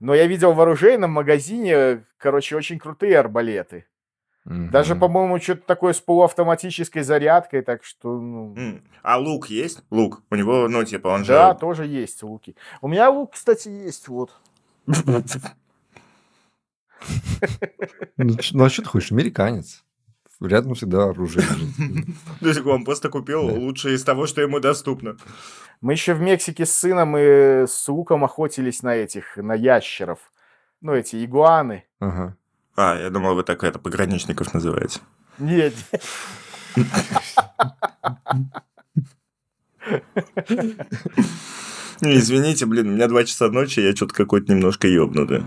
Но я видел в оружейном магазине, короче, очень крутые арбалеты. Даже, Мгм. по-моему, что-то такое с полуавтоматической зарядкой, так что, ну... А лук есть? Лук. У него, ну, типа, он Да, же... тоже есть луки. У меня лук, кстати, есть, вот. Ну, ну, а что ты хочешь? Американец. Рядом всегда оружие лежит. То есть он просто купил лучшее из того, что ему доступно. Мы еще в Мексике с сыном и с луком охотились на этих, на ящеров. Ну, эти игуаны. Ага. А, я думал, вы так это пограничников называете. Нет, Извините, блин, у меня два часа ночи, я что-то какой-то немножко ёбнутый.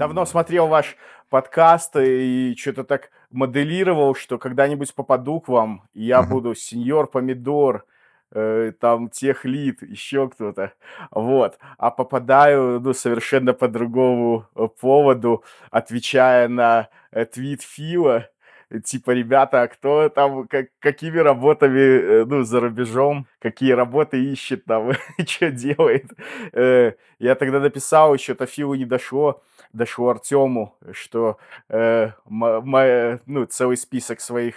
Давно смотрел ваш подкаст и что-то так моделировал, что когда-нибудь попаду к вам, и я буду сеньор помидор, э, там техлит, еще кто-то, вот. А попадаю, ну, совершенно по другому э, поводу, отвечая на э, твит Фила, типа, ребята, а кто там, как, какими работами, э, ну, за рубежом, какие работы ищет там, что делает. Э, Я тогда написал, еще-то Филу не дошло, дошло Артему, что э, ну, целый список своих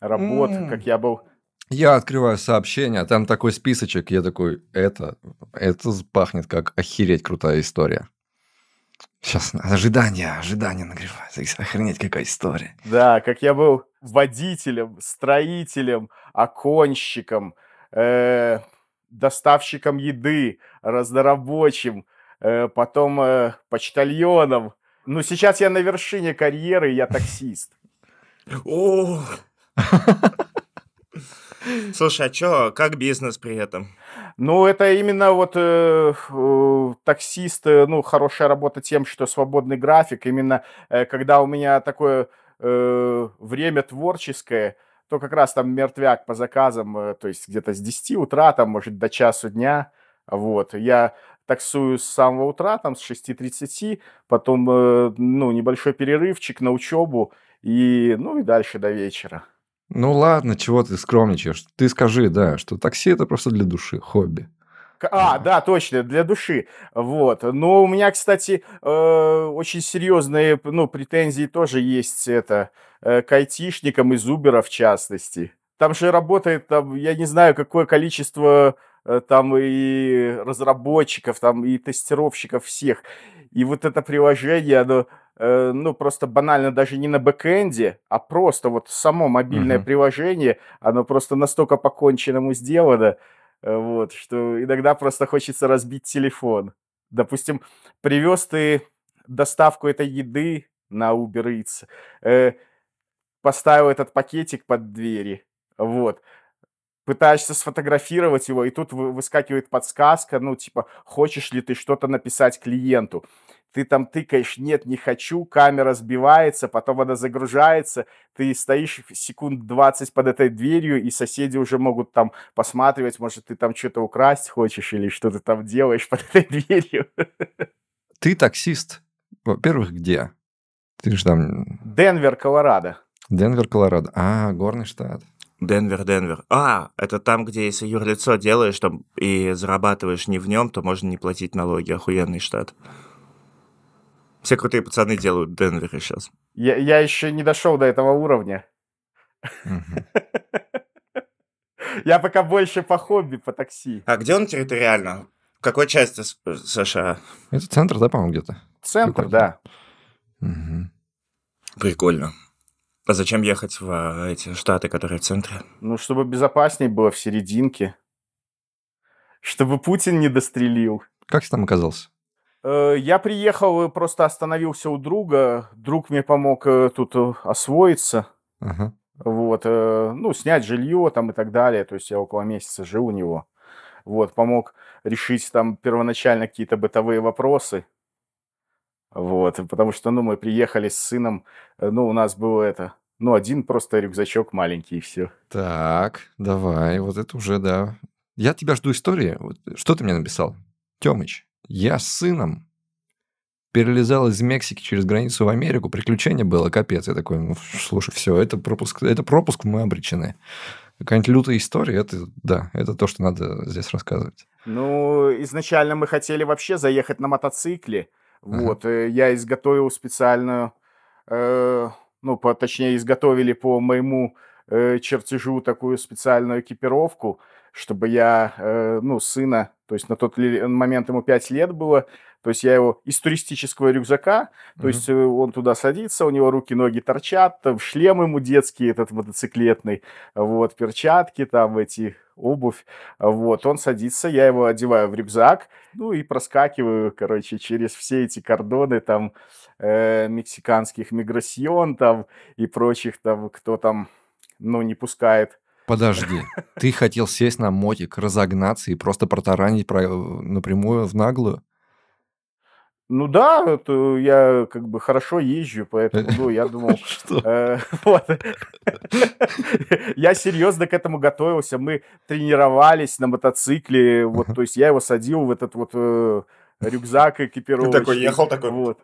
работ, как я был Я открываю сообщение, а там такой списочек, я такой, это, это пахнет как охереть крутая история. Сейчас ожидание, ожидание нагревается. Охренеть, какая история. Да, как я был водителем, строителем, оконщиком, э, доставщиком еды, разнорабочим, э, потом э, почтальоном. Ну, сейчас я на вершине карьеры, я таксист. О! Слушай, а чё, как бизнес при этом? Ну, это именно вот э, э, таксист, э, ну, хорошая работа тем, что свободный график. Именно э, когда у меня такое э, время творческое, то как раз там мертвяк по заказам, э, то есть где-то с 10 утра, там, может, до часу дня. Вот, я таксую с самого утра, там, с 6.30, потом, э, ну, небольшой перерывчик на учебу, и, ну, и дальше до вечера. Ну ладно, чего ты скромничаешь? Ты скажи, да, что такси это просто для души, хобби. А, да, точно, для души. Вот. Но у меня, кстати, э, очень серьезные, ну, претензии тоже есть это э, к айтишникам из Uber в частности. Там же работает, там, я не знаю, какое количество э, там и разработчиков, там и тестировщиков всех. И вот это приложение, оно, э, ну, просто банально даже не на бэкэнде, а просто вот само мобильное Мгм. приложение, оно просто настолько по-конченному сделано, э, вот, что иногда просто хочется разбить телефон. Допустим, привез ты доставку этой еды на Uber Eats, э, поставил этот пакетик под двери, вот, пытаешься сфотографировать его, и тут вы- выскакивает подсказка, ну, типа, хочешь ли ты что-то написать клиенту. Ты там тыкаешь, нет, не хочу, камера сбивается, потом она загружается, ты стоишь секунд 20 под этой дверью, и соседи уже могут там посматривать, может, ты там что-то украсть хочешь, или что ты там делаешь под этой дверью. Ты таксист. Во-первых, где? Ты же там Денвер, Колорадо. Денвер, Колорадо. А, горный штат. Денвер, Денвер. А, это там, где если юрлицо делаешь там и зарабатываешь не в нем, то можно не платить налоги. Охуенный штат. Все крутые пацаны делают в Денвере сейчас. Я, я еще не дошел до этого уровня. Я пока больше по хобби, по такси. А где он территориально? В какой части С- США? Это центр, да, по-моему, где-то? Центр, да. Прикольно. А зачем ехать в а, эти штаты, которые в центре? Ну, чтобы безопаснее было в серединке. Чтобы Путин не дострелил. Как ты там оказался? Э, Я приехал и просто остановился у друга. Друг мне помог э, тут э, освоиться. Ага. Вот, ну, снять жилье там и так далее. То есть я около месяца жил у него. Вот, помог решить там первоначально какие-то бытовые вопросы. Вот, потому что, ну, мы приехали с сыном, э, ну, у нас было это, ну, один просто рюкзачок маленький и все. Так, давай, вот это уже, да. Я тебя жду истории. Вот Что ты мне написал? Тёмыч, Я с сыном перелезал из Мексики через границу в Америку, приключение было, капец. Я такой, ну, слушай, все, это пропуск, это пропуск, мы обречены. Какая-нибудь лютая история, это, да, это то, что надо здесь рассказывать. Ну, изначально мы хотели вообще заехать на мотоцикле. Вот, э, я изготовил специальную, э, ну, по, точнее, изготовили по моему э, чертежу такую специальную экипировку, чтобы я, э, ну, сына, то есть на тот момент ему 5 лет было, то есть я его из туристического рюкзака, то есть э, он туда садится, у него руки, ноги торчат, там шлем ему детский этот мотоциклетный, вот, перчатки там эти, обувь, вот, он садится, я его одеваю в рюкзак, ну и проскакиваю, короче, через все эти кордоны там э, мексиканских миграсьон там и прочих там, кто там, ну, не пускает Подожди, ты хотел сесть на мотик, разогнаться и просто протаранить про... напрямую в наглую? Ну да, это я как бы хорошо езжу, поэтому, ну, я думал, э, вот. Я серьезно к этому готовился. Мы тренировались на мотоцикле, вот, то есть я его садил в этот вот э, рюкзак экипировочный. Ты такой ехал, такой... Вот.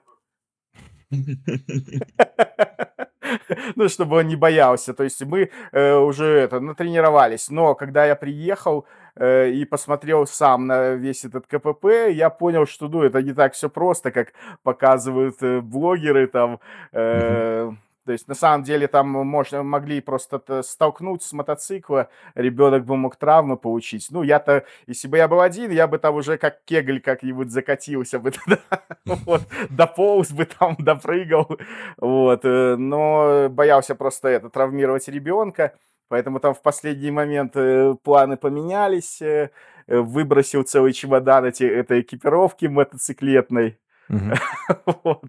ну, чтобы он не боялся. То есть мы э, уже это, натренировались. Но когда я приехал э, и посмотрел сам на весь этот КПП, я понял, что ну, это не так все просто, как показывают э, блогеры там. Э, то есть, на самом деле, там можно, могли просто столкнуть с мотоцикла, ребенок бы мог травмы получить. Ну, я-то, если бы я был один, я бы там уже как кегль как-нибудь закатился бы туда, вот, дополз бы там, допрыгал, вот. Э, но боялся просто это, травмировать ребенка, поэтому там в последний момент э, планы поменялись, э, выбросил целый чемодан эти, этой экипировки мотоциклетной. Вот.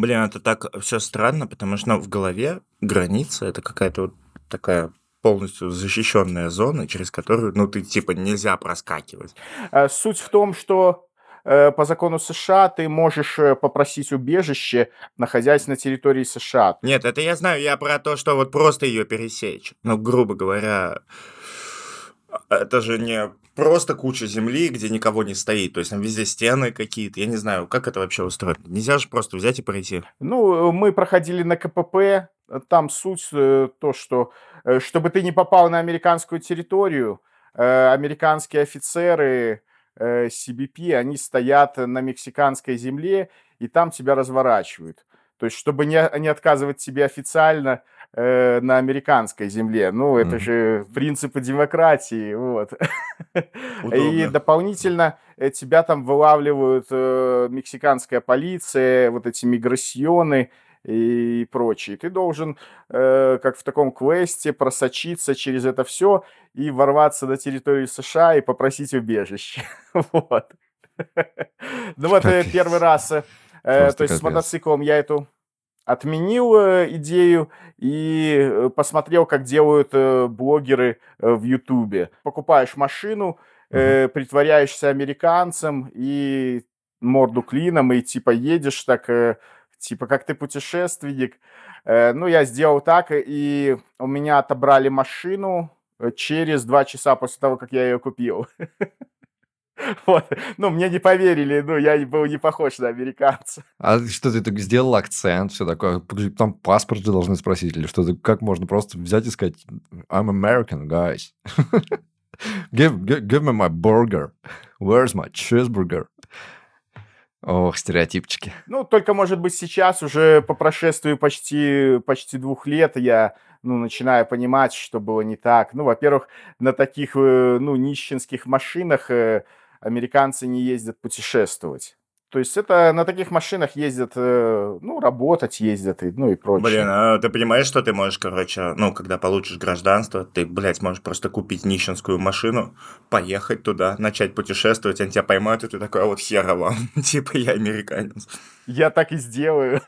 Блин, это так все странно, потому что ну, в голове граница это какая-то вот такая полностью защищенная зона, через которую, ну, ты типа нельзя проскакивать. Э, суть в том, что э, по закону США ты можешь э, попросить убежище, находясь на территории США. Нет, это я знаю, я про то, что вот просто ее пересечь. Ну, грубо говоря, это же не просто куча земли, где никого не стоит. То есть там везде стены какие-то. Я не знаю, как это вообще устроено. Нельзя же просто взять и пройти. Ну, мы проходили на КПП. Там суть э, то, что э, чтобы ты не попал на американскую территорию, э, американские офицеры CBP, они стоят на мексиканской земле, и там тебя разворачивают. То есть, чтобы не, не отказывать тебе официально, э, на американской земле. Ну, это mm-hmm. же принципы демократии, вот. И дополнительно э, тебя там вылавливают э, мексиканская полиция, вот эти миграсьоны и прочее. Ты должен, э, как в таком квесте, просочиться через это все и ворваться на территорию США и попросить убежище. вот. Ну вот э, первый раз, э, то есть с мотоциклом я эту отменил э, идею и э, посмотрел, как делают блогеры в Ютубе. Покупаешь машину, э, притворяешься американцем и морду клином, и типа едешь так, типа как ты путешественник. Ну, я сделал так, и у меня отобрали машину через два часа после того, как я ее купил. Вот. Ну, мне не поверили, ну, я был не похож на американца. А что ты так сделал акцент, все такое? Там паспорт же должны спросить, или что-то, как можно просто взять и сказать, I'm American, guys. give, give, give me my burger. Where's my cheeseburger? Ох, стереотипчики. Ну, только, может быть, сейчас, уже по прошествии почти, почти двух лет, я ну, начинаю понимать, что было не так. Ну, во-первых, на таких, э, ну, нищенских машинах э, американцы не ездят путешествовать. То есть это на таких машинах ездят, э, ну, работать ездят, и, ну и прочее. Блин, а ты понимаешь, что ты можешь, короче, ну, когда получишь гражданство, ты, блядь, можешь просто купить нищенскую машину, поехать туда, начать путешествовать, они тебя поймают, и ты такой, а вот хера вам, типа я американец. Я так и сделаю.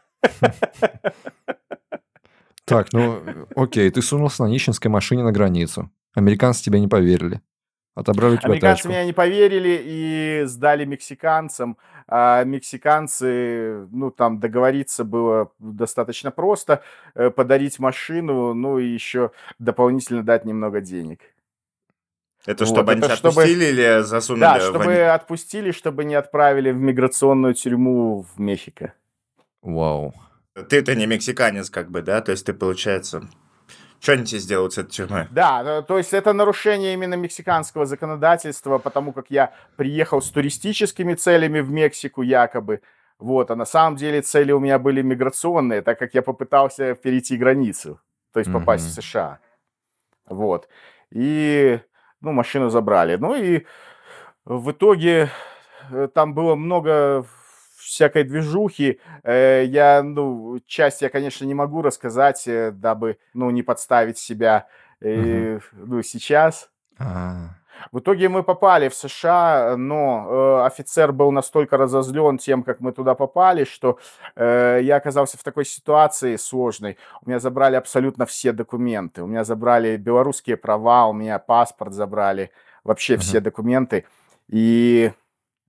Так, ну, окей, ты сунулся на нищенской машине на границу. Американцы тебе не поверили. Отобрали тебя Американцы тачку. меня не поверили и сдали мексиканцам. А мексиканцы, ну, там договориться было достаточно просто, э, подарить машину, ну, и еще дополнительно дать немного денег. Это Вот, чтобы они это тебя чтобы- отпустили или засунули Да, в чтобы они- отпустили, чтобы не отправили в миграционную тюрьму в Мехико. Вау. Ты-то не мексиканец, как бы, да? То есть ты, получается... Что они тебе сделают с этой тюрьмой? Да, э, то есть это нарушение именно мексиканского законодательства, потому как я приехал с туристическими целями в Мексику якобы, вот, а на самом деле цели у меня были миграционные, так как я попытался перейти границу, то есть попасть в Мгм. США, вот, и, ну, машину забрали, ну и в итоге э, там было много всякой движухи. Э, Я, ну, часть я, конечно, не могу рассказать, э, дабы, ну, не подставить себя, э, ну, сейчас. А, В итоге мы попали в США, но э, офицер был настолько разозлен тем, как мы туда попали, что э, я оказался в такой ситуации сложной. У меня забрали абсолютно все документы. У меня забрали белорусские права, у меня паспорт забрали, вообще все Мгм. документы. И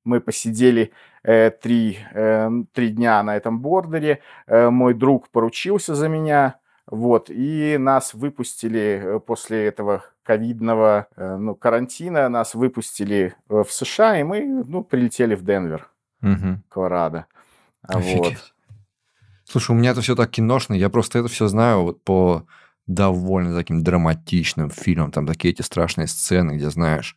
мы посидели э, три, э, три дня на этом бордере. Э, мой друг поручился за меня. Вот, и нас выпустили э, после этого ковидного э, ну, карантина, нас выпустили э, в США, и мы ну, прилетели в Денвер, мгм. Колорадо. Вот. Слушай, у меня это все так киношно, я просто это все знаю вот по довольно таким драматичным фильмам, там такие эти страшные сцены, где, знаешь,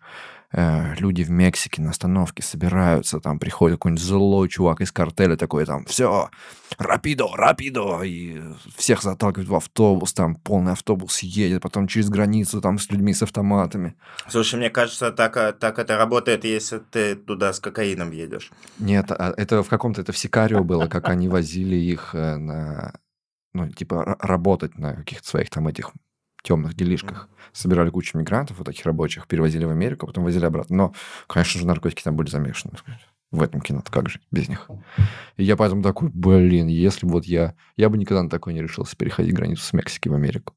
э, люди в Мексике на остановке собираются, там приходит какой-нибудь злой чувак из картеля такой, там, все, рапидо, рапидо, и всех заталкивают в автобус, там полный автобус едет, потом через границу, там, с людьми с автоматами. Слушай, мне кажется, так, а, так это работает, если ты туда с кокаином едешь. Нет, а это в каком-то, это в Сикарио было, как они возили их э, на, ну, типа, ра- работать на каких-то своих там этих темных делишках. Собирали кучу мигрантов, вот таких рабочих, перевозили в Америку, потом возили обратно. Но, конечно же, наркотики там были замешаны. В этом кино как же без них? И я поэтому такой, блин, если бы вот я... Я бы никогда на такое не решился переходить границу с Мексики в Америку.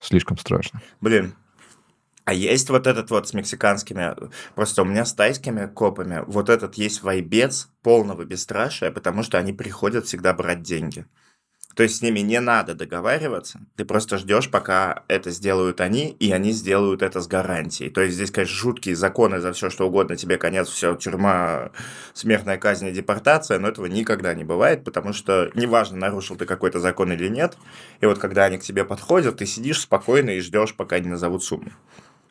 Слишком страшно. Блин, а есть вот этот вот с мексиканскими, просто у меня с тайскими копами, вот этот есть вайбец полного бесстрашия, потому что они приходят всегда брать деньги. То есть с ними не надо договариваться, ты просто ждешь, пока это сделают они, и они сделают это с гарантией. То есть здесь, конечно, жуткие законы за все, что угодно, тебе конец, все, тюрьма, смертная казнь и депортация, но этого никогда не бывает, потому что неважно, нарушил ты какой-то закон или нет, и вот когда они к тебе подходят, ты сидишь спокойно и ждешь, пока они назовут сумму.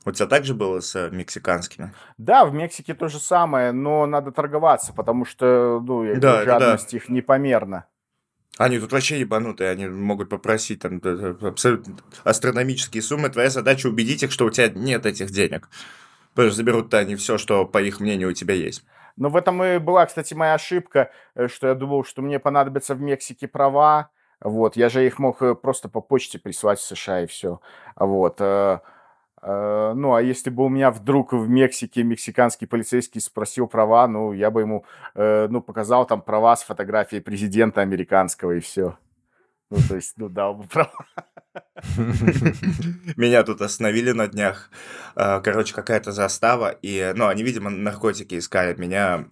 У тебя так же было с э, мексиканскими? Да, в Мексике то же самое, но надо торговаться, потому что ну, Да, это да. жадность их непомерна. Они тут вообще ебанутые, они могут попросить там э, э, абсолютно астрономические суммы. Твоя задача убедить их, что у тебя нет этих денег. Потому что заберут-то они все, что, по их мнению, у тебя есть. Но в этом и была, кстати, моя ошибка, э, что я думал, что мне понадобятся в Мексике права. Вот, я же их мог э, просто по почте прислать в США и все. Вот. Э, Ну, а если бы у меня вдруг в Мексике мексиканский полицейский спросил права, ну, я бы ему, э, ну, показал там права с фотографией президента американского и все. Ну, то есть, ну, дал бы права. Меня тут остановили на днях. Э, Короче, какая-то застава. И, ну, они, видимо, наркотики искали. Меня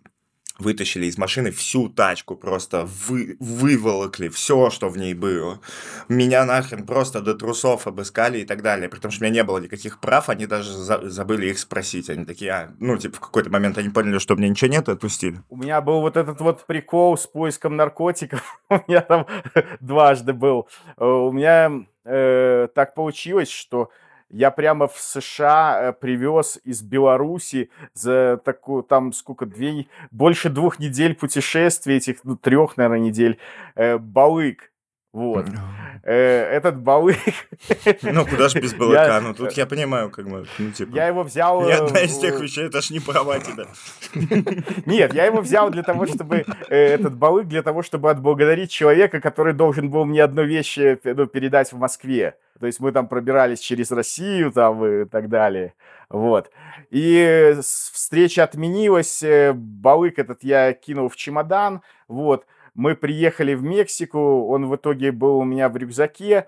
вытащили из машины всю тачку, просто вы, выволокли все, что в ней было. Меня нахрен просто до трусов обыскали и так далее. При том, что у меня не было никаких прав, они даже за- забыли их спросить. Они такие, а, ну, типа, в какой-то момент они поняли, что у меня ничего нет, и отпустили. У меня был вот этот вот прикол с поиском наркотиков. У меня там дважды был. Э, У меня э, так получилось, что я прямо в США э, привез из Беларуси за такую, там сколько, две, больше двух недель путешествий, этих, ну, трех, наверное, недель, э, балык. Вот. Э, Этот балык... Ну, куда же без балыка? Ну, тут я понимаю, как бы, ну, типа... Я его взял... Ни одна из тех вещей, это ж не права тебя. Нет, я его взял для того, чтобы этот балык для того, чтобы отблагодарить человека, который должен был мне одну вещь ну, передать в Москве. То есть мы там пробирались через Россию там и так далее. Вот. И встреча отменилась, э, балык этот я кинул в чемодан, вот. Мы приехали в Мексику, он в итоге был у меня в рюкзаке,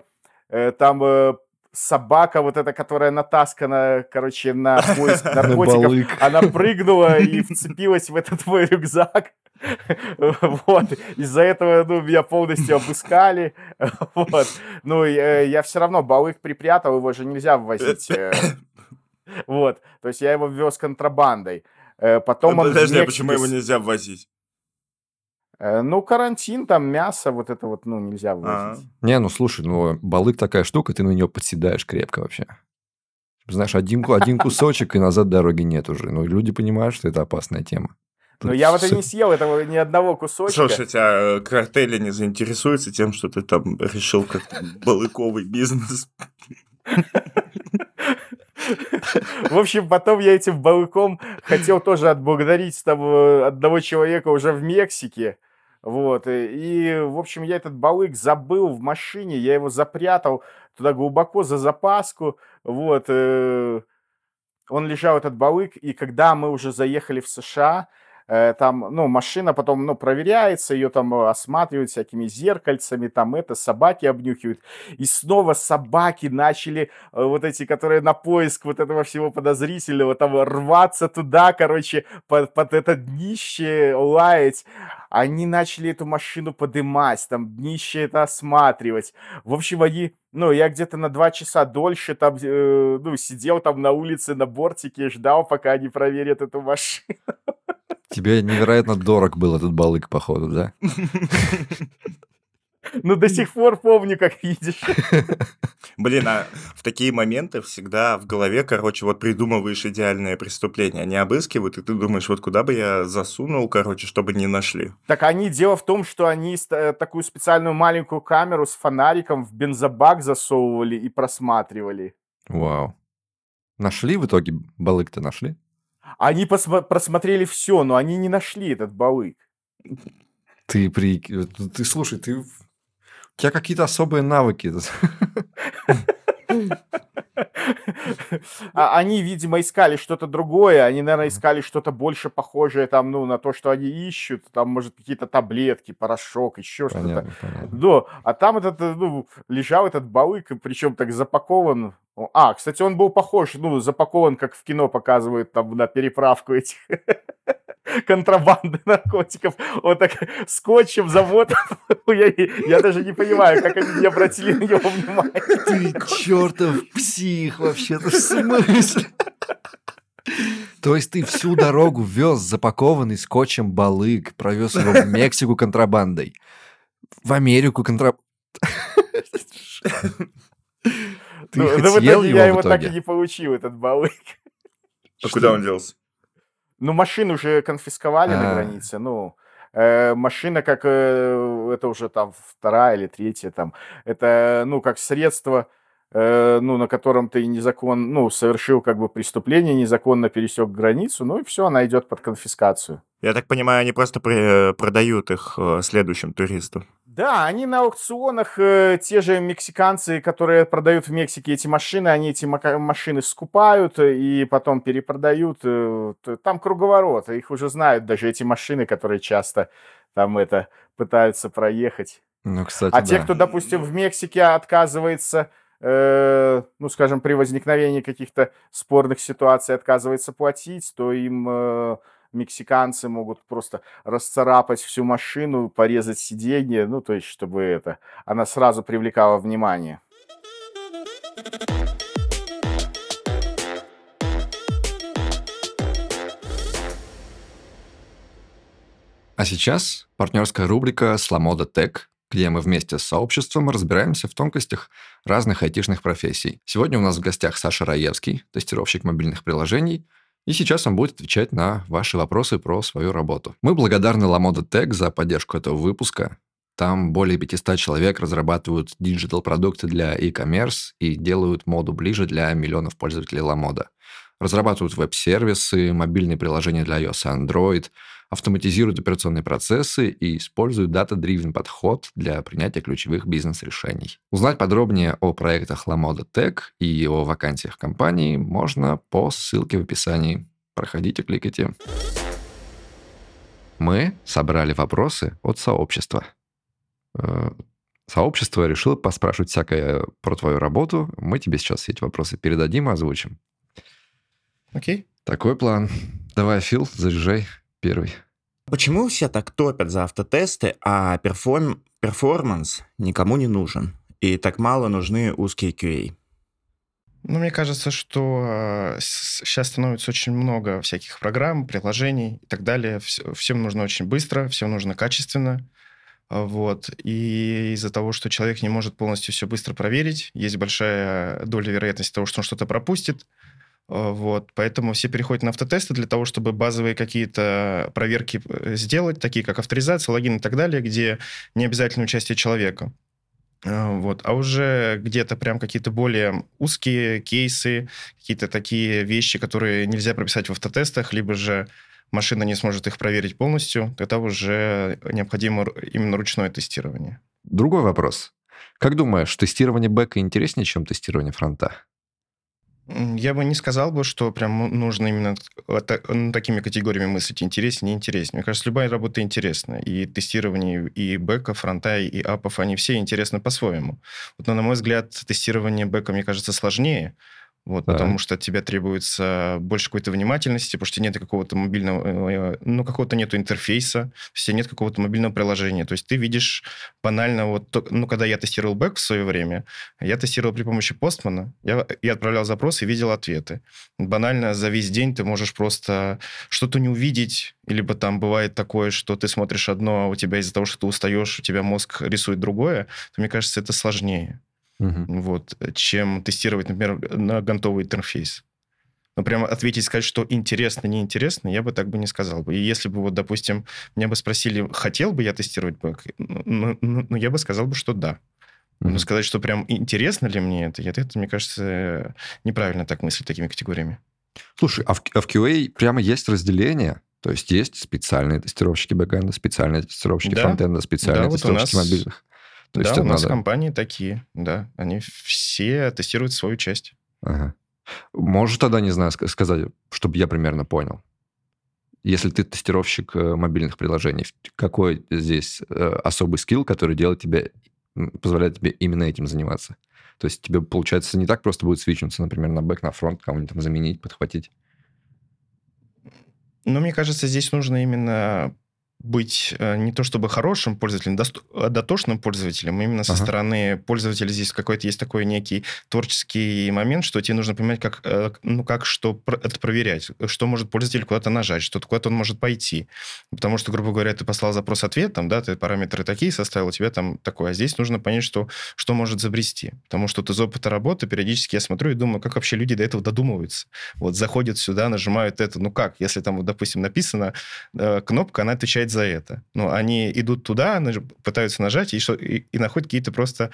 Э, там э, собака вот эта, которая натаскана, короче, на поиск наркотиков, она прыгнула и вцепилась в этот мой рюкзак. Вот. Из-за этого, ну, меня полностью обыскали. Вот. Ну, э, я все равно балык припрятал, его же нельзя ввозить. э. Вот, то есть я его вез контрабандой. Э, потом он Подожди, а почему его нельзя ввозить? Ну, карантин, там мясо, вот это вот, ну, нельзя А, вывозить. Не, ну слушай, ну балык такая штука, ты на нее подседаешь крепко вообще. Знаешь, один, один кусочек, и назад дороги нет уже. Ну, люди понимают, что это опасная тема. Но я вот и не съел этого ни одного кусочка. Слушайте, а э, картели не заинтересуются тем, что ты там решил как-то балыковый бизнес? В общем, потом я этим балыком хотел тоже отблагодарить там э, одного человека уже в Мексике. Вот, и, и, в общем, я этот балык забыл в машине, я его запрятал туда глубоко за запаску, вот, э, он лежал, этот балык, и когда мы уже заехали в США, э, там, ну, машина потом, ну, проверяется, ее там э, осматривают всякими зеркальцами, там это, собаки обнюхивают, и снова собаки начали, э, вот эти, которые на поиск вот этого всего подозрительного, там рваться туда, короче, под, под это днище лаять, они начали эту машину подымать, там днище это осматривать. В общем, они, ну, я где-то на два часа дольше там, э, ну, сидел там на улице на бортике и ждал, пока они проверят эту машину. Тебе невероятно дорог был этот балык, походу, да? Ну, до сих пор помню, как видишь. Блин, а в такие моменты всегда в голове, короче, вот придумываешь идеальное преступление. Они обыскивают, и ты думаешь, вот куда бы я засунул, короче, чтобы не нашли. Так они, дело в том, что они э, такую специальную маленькую камеру с фонариком в бензобак засовывали и просматривали. Вау. Нашли в итоге? Балык-то нашли? Они посма- просмотрели все, но они не нашли этот балык. Ты при... Ты, слушай, ты... У тебя какие-то особые навыки. А Они, видимо, искали что-то другое. Они, наверное, искали что-то больше похожее там, ну, на то, что они ищут. Там, может, какие-то таблетки, порошок, еще что-то. Да, а там этот, э, ну, лежал этот балык, причем так запакован. А, кстати, он был похож, ну, запакован, как в кино показывают, там, на переправку этих контрабанды наркотиков. Он так скотчем замотан. Я, я даже не понимаю, как они не обратили на него внимание. Ты чертов псих вообще-то, в смысле? То есть ты всю дорогу вез запакованный скотчем балык, провез его в Мексику контрабандой, в Америку контрабандой. Ты Ну, хоть но в итоге его я в его так и не получил, этот балык. А куда он делся? Ну, машину уже конфисковали на А. границе. Ну, э, машина как... э, это уже там вторая или третья там. Это, ну, как средство, э, ну, на котором ты незаконно... Ну, совершил как бы преступление, незаконно пересек границу. Ну, и все, она идет под конфискацию. Я так понимаю, они просто при- продают их э, следующим туристам. Да, они на аукционах, э, те же мексиканцы, которые продают в Мексике эти машины, они эти машины скупают э, и потом перепродают. э, Там круговорот, их уже знают даже эти машины, которые часто там это пытаются проехать. Ну, кстати, А те, да. кто, допустим, в Мексике отказывается, э, ну, скажем, при возникновении каких-то спорных ситуаций отказывается платить, то им э, мексиканцы могут просто расцарапать всю машину, порезать сиденье, ну, то есть, чтобы это, она сразу привлекала внимание. А сейчас партнерская рубрика с «Lamoda Tech», где мы вместе с сообществом разбираемся в тонкостях разных айтишных профессий. Сегодня у нас в гостях Саша Раевский, тестировщик мобильных приложений, и сейчас он будет отвечать на ваши вопросы про свою работу. Мы благодарны Lamoda Tech за поддержку этого выпуска. Там более 500 человек разрабатывают digital-продукты для e-commerce и делают моду ближе для миллионов пользователей Lamoda. Разрабатывают веб-сервисы, мобильные приложения для iOS и Android, автоматизируют операционные процессы и используют data-driven подход для принятия ключевых бизнес-решений. Узнать подробнее о проектах Lamoda Tech и о вакансиях компании можно по ссылке в описании. Проходите, кликайте. Мы собрали вопросы от сообщества. Э, Сообщество решило поспрашивать всякое про твою работу. Мы тебе сейчас эти вопросы передадим и озвучим. Окей. Такой план. Давай, Фил, заряжай первый. Почему все так топят за автотесты, а перформ- перформанс никому не нужен? И так мало нужны узкие QA? Ну, мне кажется, что сейчас становится очень много всяких программ, приложений и так далее. Всем нужно очень быстро, всем нужно качественно. Вот. И из-за того, что человек не может полностью все быстро проверить, есть большая доля вероятности того, что он что-то пропустит. Вот. Поэтому все переходят на автотесты для того, чтобы базовые какие-то проверки э, сделать, такие как авторизация, логин и так далее, где не обязательно участие человека. А, вот. А уже где-то прям какие-то более узкие кейсы, какие-то такие вещи, которые нельзя прописать в автотестах, либо же машина не сможет их проверить полностью, тогда уже необходимо именно ручное тестирование. Другой вопрос. Как думаешь, тестирование бэка интереснее, чем тестирование фронта? Я бы не сказал бы, что прям нужно именно такими категориями мыслить, интереснее, неинтереснее. Мне кажется, любая работа интересна. И тестирование и бэка, фронта, и апов, они все интересны по-своему. Вот, но, на мой взгляд, тестирование бэка, мне кажется, сложнее, вот, да. потому что от тебя требуется больше какой-то внимательности, потому что нет какого-то мобильного, э, ну, какого-то нету интерфейса, у нет какого-то мобильного приложения. То есть ты видишь банально, вот, ну, когда я тестировал бэк в свое время, я тестировал при помощи постмана, я, я отправлял запросы и видел ответы. Банально за весь день ты можешь просто что-то не увидеть, либо там бывает такое, что ты смотришь одно, а у тебя из-за того, что ты устаешь, у тебя мозг рисует другое, то, мне кажется, это сложнее угу. вот, чем тестировать, например, на гантовый интерфейс. Но прямо ответить, сказать, что интересно, неинтересно, я бы так бы не сказал бы. И если бы, вот, допустим, меня бы спросили, хотел бы я тестировать бэк, ну, ну, ну, ну я бы сказал бы, что да. Mm-hmm. Но сказать, что прям интересно ли мне это, это, это, мне кажется, неправильно так мыслить такими категориями. Слушай, а в, а в QA прямо есть разделение? То есть есть специальные тестировщики бэкэнда, специальные тестировщики да. фронтенда, специальные да, тестировщики вот нас... мобильных? То да, есть у нас надо... компании такие, да. Они все тестируют свою часть. Ага. Можешь тогда, не знаю, сказать, чтобы я примерно понял. Если ты тестировщик э, мобильных приложений, какой здесь э, особый скилл, который делает тебе, позволяет тебе именно этим заниматься? То есть тебе, получается, не так просто будет свичнуться, например, на бэк, на фронт, кого-нибудь там заменить, подхватить? Ну, мне кажется, здесь нужно именно быть э, не то чтобы хорошим пользователем, а дотошным пользователем. Именно со ага. стороны пользователя здесь какой-то есть такой некий творческий момент, что тебе нужно понимать, как, э, ну, как что это проверять, что может пользователь куда-то нажать, что куда-то он может пойти. Потому что, грубо говоря, ты послал запрос-ответ, там, да, ты параметры такие составил, у тебя там такое. А здесь нужно понять, что, что может забрести. Потому что вот из опыта работы периодически я смотрю и думаю, как вообще люди до этого додумываются. Вот заходят сюда, нажимают это. Ну как? Если там, вот, допустим, написано э, кнопка, она отвечает отвечать за это. Ну, они идут туда, пытаются нажать и, что, и, и находят какие-то просто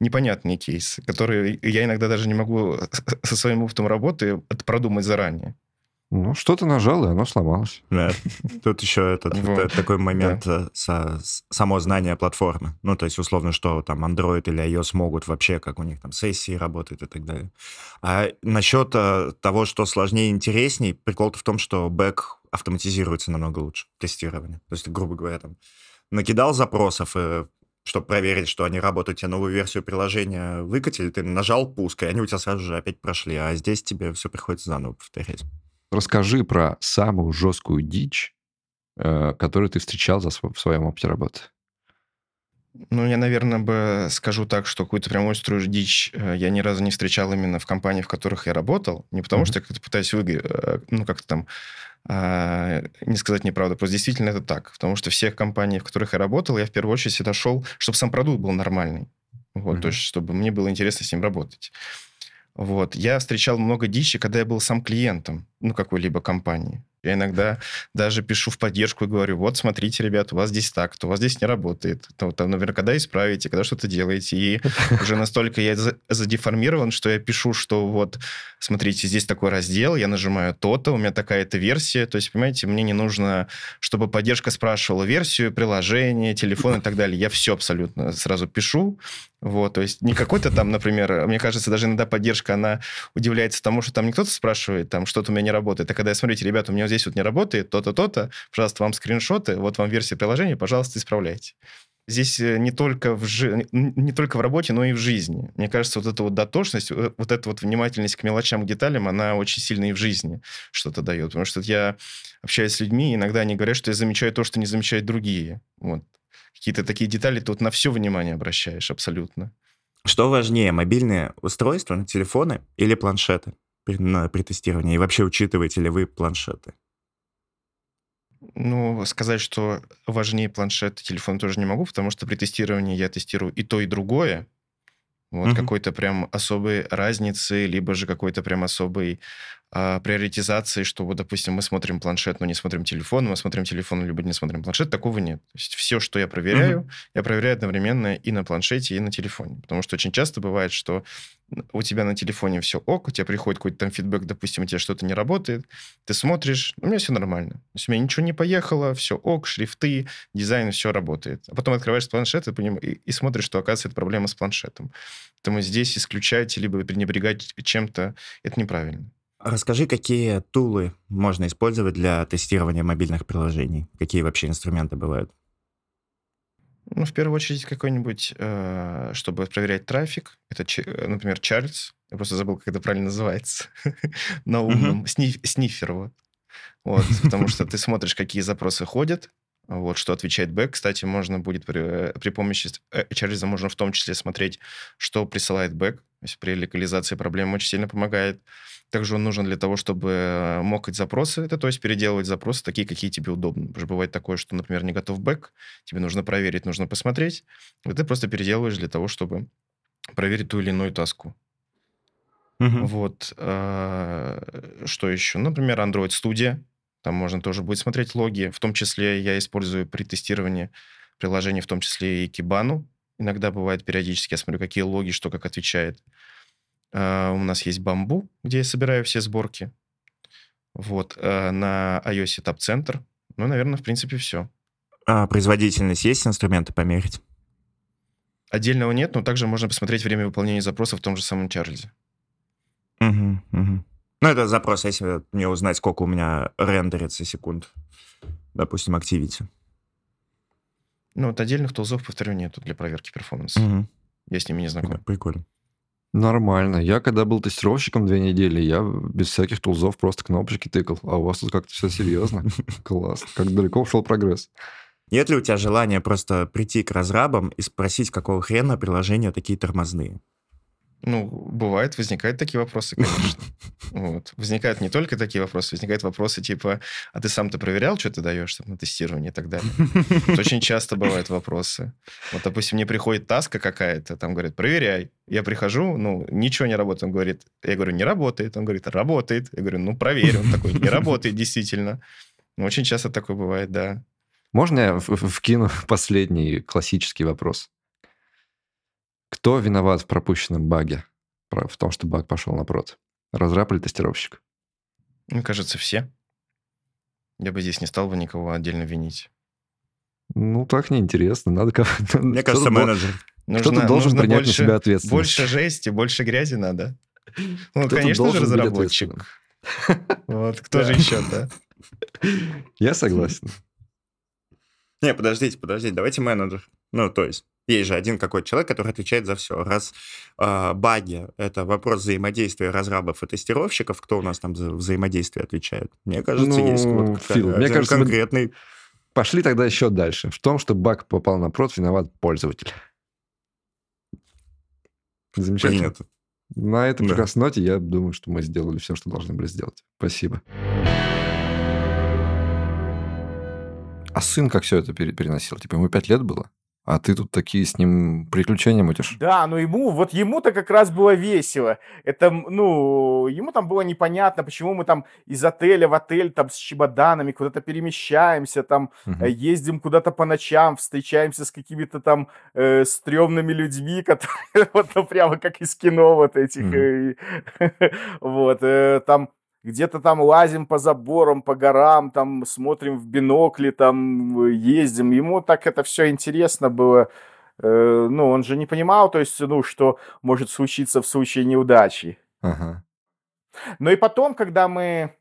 непонятные кейсы, которые я иногда даже не могу со своим опытом работы продумать заранее. Ну, что-то нажал, и оно сломалось. Да. Тут еще этот, вот. такой момент да. Э, со, само знание платформы. Ну, то есть, условно, что там Android или iOS могут вообще, как у них там сессии работают и так далее. А насчет э, того, что сложнее и интересней, прикол-то в том, что бэк автоматизируется намного лучше, тестирование. То есть, грубо говоря, там накидал запросов, э, чтобы проверить, что они работают, тебе новую версию приложения выкатили, ты нажал пуск, и они у тебя сразу же опять прошли, а здесь тебе все приходится заново повторять. Расскажи про самую жесткую дичь, э, которую ты встречал за в своем опыте работы. Ну, я, наверное, бы скажу так, что какую-то прям острую дичь э, я ни разу не встречал именно в компаниях, в которых я работал. Не потому, mm-hmm. что я как-то пытаюсь выиграть, э, ну, как-то там а, не сказать неправду, просто действительно это так. Потому что всех компаний, в которых я работал, я в первую очередь всегда шел, чтобы сам продукт был нормальный. Вот, mm-hmm. то есть, чтобы мне было интересно с ним работать. Вот. Я встречал много дичи, когда я был сам клиентом, ну, какой-либо компании. Я иногда даже пишу в поддержку и говорю, вот, смотрите, ребят, у вас здесь так, то у вас здесь не работает. То, там, наверное, когда исправите, когда что-то делаете. И уже настолько я задеформирован, что я пишу, что вот, смотрите, здесь такой раздел, я нажимаю то-то, у меня такая-то версия. То есть, понимаете, мне не нужно, чтобы поддержка спрашивала версию, приложение, телефон и так далее. Я все абсолютно сразу пишу, вот, то есть не какой-то там, например, мне кажется, даже иногда поддержка, она удивляется тому, что там не кто-то спрашивает, там что-то у меня не работает. А когда я смотрите, ребята, у меня здесь вот не работает, то-то, то-то, пожалуйста, вам скриншоты, вот вам версия приложения, пожалуйста, исправляйте. Здесь э, не только, в жи... не только в работе, но и в жизни. Мне кажется, вот эта вот дотошность, э, вот эта вот внимательность к мелочам, к деталям, она очень сильно и в жизни что-то дает. Потому что я общаюсь с людьми, иногда они говорят, что я замечаю то, что не замечают другие. Вот какие-то такие детали, ты вот на все внимание обращаешь абсолютно. Что важнее, мобильные устройства, телефоны или планшеты при, на, при тестировании? И вообще учитываете ли вы планшеты? Ну, сказать, что важнее планшет и телефон тоже не могу, потому что при тестировании я тестирую и то, и другое. Вот Мгм. какой-то прям особой разницы, либо же какой-то прям особой а, приоритизации, что вот, допустим, мы смотрим планшет, но не смотрим телефон, мы смотрим телефон, либо не смотрим планшет, такого нет. То есть все, что я проверяю, я проверяю одновременно и на планшете, и на телефоне. Потому что очень часто бывает, что у тебя на телефоне все ок, у тебя приходит какой-то там фидбэк, допустим, у тебя что-то не работает, ты смотришь, у меня все нормально. То есть у меня ничего не поехало, все ок, шрифты, дизайн, все работает. А потом открываешь планшет и, поним- и, и смотришь, что, оказывается, это проблема с планшетом. Поэтому здесь исключать либо пренебрегать чем-то, это неправильно. Расскажи, какие тулы можно использовать для тестирования мобильных приложений? Какие вообще инструменты бывают? Ну, в первую очередь, какой-нибудь, э, чтобы проверять трафик. Это, э, например, Charles. Я просто забыл, как это правильно называется. На умном. Сниф- Сниффер, вот. Вот, потому что ты смотришь, какие запросы ходят, вот, что отвечает бэк. Кстати, можно будет при, э, при помощи э, Charles а можно в том числе смотреть, что присылает бэк. То есть при локализации проблем очень сильно помогает. Также он нужен для того, чтобы э, мокать запросы, это то есть переделывать запросы такие, какие тебе удобны. Потому что бывает такое, что, например, не готов бэк, тебе нужно проверить, нужно посмотреть, и ты просто переделываешь для того, чтобы проверить ту или иную таску. Мгм. Вот. э, Что еще? Например, Android Studio. Там можно тоже будет смотреть логи. В том числе я использую при тестировании приложений, в том числе и Kibana. Иногда бывает периодически, я смотрю, какие логи, что как отвечает. Э, У нас есть Bamboo, где я собираю все сборки. Вот. э, На iOS Tab Center. Ну, наверное, в принципе, все. А производительность есть инструменты померить? Отдельного нет, но также можно посмотреть время выполнения запроса в том же самом Чарльзе. Мгм, мгм. Ну, это запрос, если мне узнать, сколько у меня рендерится секунд. Допустим, Activity. Ну, вот отдельных тулзов, повторю, нету для проверки перформанса. Мгм. Я с ними не знаком. Прикольно. Нормально. Я когда был тестировщиком две недели, я без всяких тулзов просто кнопочки тыкал. А у вас тут как-то все серьезно. Класс. Как далеко ушел прогресс. Нет ли у тебя желания просто прийти к разрабам и спросить, какого хрена приложения такие тормозные? Ну, бывает, возникают такие вопросы, конечно. Вот. Возникают не только такие вопросы, возникают вопросы типа, а ты сам-то проверял, что ты даешь там, на тестирование и так далее? Очень часто бывают вопросы. Вот, допустим, мне приходит таска какая-то, там говорят, проверяй. Я прихожу, ну, ничего не работает. Он говорит, я говорю, не работает. Он говорит, работает. Я говорю, ну, проверь. Он такой, не работает, действительно. Ну, Очень часто такое бывает, да. Можно я вкину последний классический вопрос? Кто виноват в пропущенном баге? В том, что баг пошел на прод? Разраб или тестировщик? Мне кажется, все. Я бы здесь не стал бы никого отдельно винить. Ну, так неинтересно. Надо кого-то... Мне кто-то кажется, менеджер. Кто-то Нужно- должен нужно принять на больше- себя ответственность. Больше жести, больше грязи надо. Ну, Кто-то конечно же, разработчик. Вот, кто же еще, да? Я согласен. Не, подождите, подождите, давайте менеджер. Ну, то есть, есть же один какой-то человек, который отвечает за все. Раз а, баги — это вопрос взаимодействия разрабов и тестировщиков, кто у нас там за взаимодействие отвечает? Мне кажется, Ну, есть вот как- Фил, мне кажется, мы- конкретный... Пошли тогда еще дальше. В том, что баг попал на прод, виноват пользователь. Замечательно. Принято. На этой Да. прекрасной ноте я думаю, что мы сделали все, что должны были сделать. Спасибо. А сын как все это пере- переносил? Типа ему пять лет было? А ты тут такие с ним приключения мутишь? Да, но ему, вот ему-то как раз было весело. Это, ну, ему там было непонятно, почему мы там из отеля в отель там с чемоданами куда-то перемещаемся, там э, ездим куда-то по ночам, встречаемся с какими-то там э, стрёмными людьми, которые вот ну, прямо как из кино вот этих. Э, Вот, э, там где-то там лазим по заборам, по горам, там смотрим в бинокли, там э, ездим. Ему так это все интересно было. Э, Ну, он же не понимал, то есть, ну, что может случиться в случае неудачи. Ага. Но и потом, когда мы,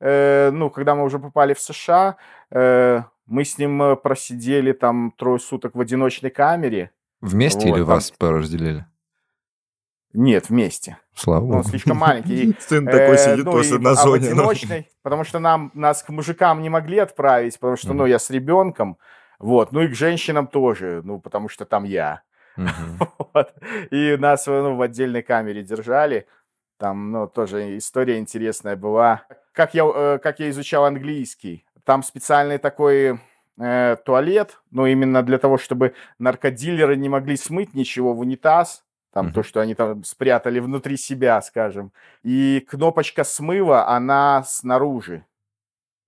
э, ну, когда мы уже попали в США, э, мы с ним просидели там трое суток в одиночной камере. Вместе Вот, или там- вас поразделили? Нет, вместе. Слава Он богу. слишком маленький. Сын такой Э, сидит ну, просто и на зоне. ну. потому что нам, нас к мужикам не могли отправить, потому что, ну, я с ребенком, вот, ну и к женщинам тоже, ну, потому что там я. И нас ну, в отдельной камере держали. Там, ну, тоже история интересная была. Как я, э, как я изучал английский. Там специальный такой э, туалет, но именно для того, чтобы наркодилеры не могли смыть ничего в унитаз. Там то, Мгм. что они там спрятали внутри себя, скажем. И кнопочка смыва, она снаружи.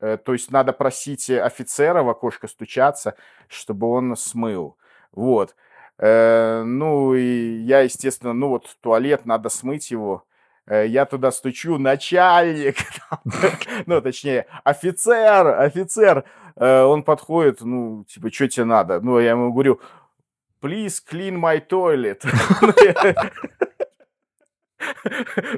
Э, То есть надо просить офицера в окошко стучаться, чтобы он смыл. Вот. Э, Ну, и я, естественно, ну вот туалет, надо смыть его. Э, Я туда стучу, начальник, ну, точнее, офицер, офицер. Он подходит, ну, типа, что тебе надо? Ну, я ему говорю, please clean my toilet.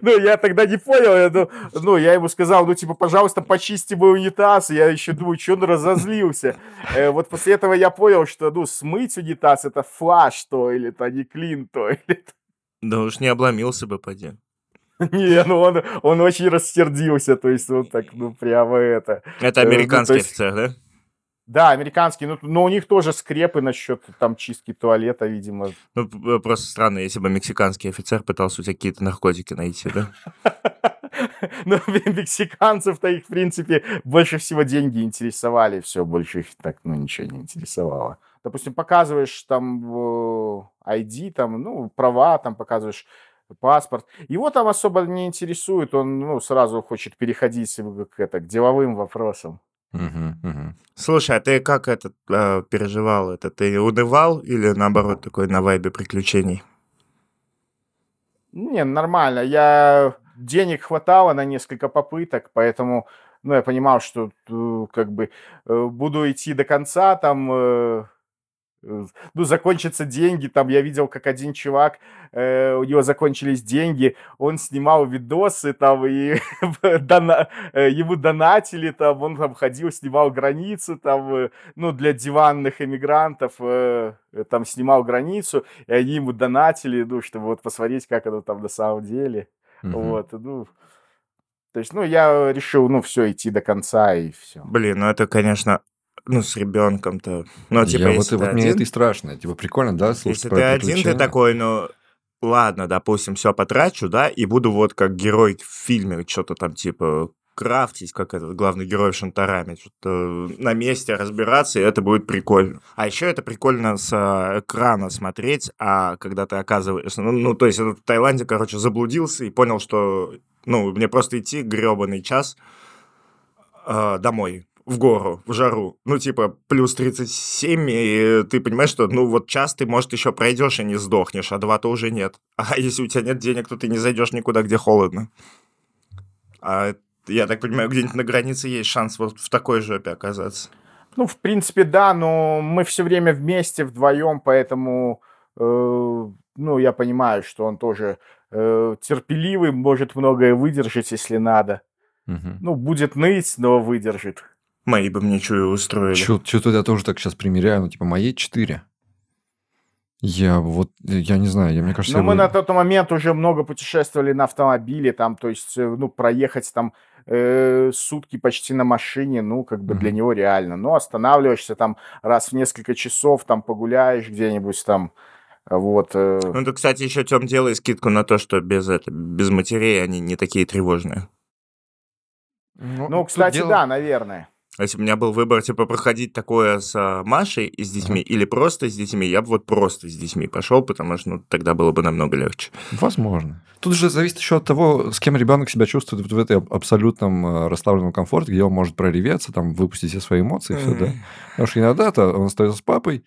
Ну, я- тогда не понял, я, ну, ну, я ему сказал, ну, типа, пожалуйста, почисти мой унитаз. Я еще думаю, что он разозлился. Э, Вот после этого я понял, что, ну, смыть унитаз это флаш тойлет, а не клин тойлет. Да уж не обломился бы, поди. Не, ну он, он очень рассердился, то есть он так, ну, прямо это... Это Э, ну, американский есть- офицер, да? Да, американский, ну, но у них тоже скрепы насчет там чистки туалета, видимо. Ну, э, просто странно, если бы мексиканский офицер пытался у тебя какие-то наркотики найти, да? Ну, мексиканцев-то их, в принципе, больше всего деньги интересовали, все, больше их так, ну, ничего не интересовало. Допустим, показываешь там э, ID, там, ну, права, там показываешь паспорт. Его там особо не интересует, он, ну, сразу хочет переходить в- к, это, к деловым вопросам. Мгм, мгм. Слушай, а ты как это э, переживал это? Ты унывал или наоборот такой на вайбе приключений? Не, нормально. Я денег хватало на несколько попыток, поэтому, ну, я понимал, что э, как бы э, буду идти до конца, там, э, ну, закончатся деньги, там, я видел, как один чувак, э, у него закончились деньги, он снимал видосы, там, и дона- э, ему донатили, там, он там ходил, снимал границу, там, э, ну, для диванных эмигрантов, э, э, там, снимал границу, и они ему донатили, ну, чтобы вот посмотреть, как оно там на самом деле. Вот, ну, то есть, ну, я решил, ну, все, идти до конца, и все. Блин, ну это, конечно, ну с ребенком-то. Ну, типа, Я вот, если ты вот мне один, это и страшно. Типа прикольно, да, слушать если ты один, ты такой, ну, ладно, допустим, все потрачу, да, и буду вот как герой в фильме, что-то там типа крафтить, как этот главный герой в Шантараме, что-то на месте разбираться, и это будет прикольно. А еще это прикольно с а, экрана смотреть, а когда ты оказываешься... Ну, ну, то есть в Таиланде, короче, заблудился и понял, что, ну, мне просто идти гребаный час а, домой, в гору, в жару. Ну, типа, плюс 37, и ты понимаешь, что, ну, вот час ты, может, еще пройдешь и не сдохнешь, а два-то уже нет. А если у тебя нет денег, то ты не зайдешь никуда, где холодно. А я так понимаю, где-нибудь на границе есть шанс вот в такой жопе оказаться. Ну, в принципе, да, но мы все время вместе, вдвоем, поэтому, э, ну, я понимаю, что он тоже э, терпеливый, может многое выдержать, если надо. Мгм. Ну, будет ныть, но выдержит. Мои бы мне чую устроили. Что-то я тоже так сейчас примеряю, ну, типа, моей 4. Я вот, я не знаю, я, мне кажется, я мы бы- на тот момент уже много путешествовали на автомобиле, там, то есть, э, ну, проехать там э, сутки почти на машине, ну, как бы для Мгм. него реально. Но останавливаешься там раз в несколько часов, там погуляешь где-нибудь там, вот. э, Ну, ты, кстати, еще, Тем, делай скидку на то, что без, это, без матерей они не такие тревожные. Ну, Ну, кстати, дело- да, наверное. А Если бы у меня был выбор, типа, проходить такое с а, Машей и с детьми, или просто с детьми, я бы вот просто с детьми пошел, потому что ну, тогда было бы намного легче. Возможно. Тут же зависит еще от того, с кем ребенок себя чувствует вот в этой аб- абсолютном э, расслабленном комфорте, где он может прореветься, там, выпустить все свои эмоции, все, да. Потому что иногда-то он остается с папой,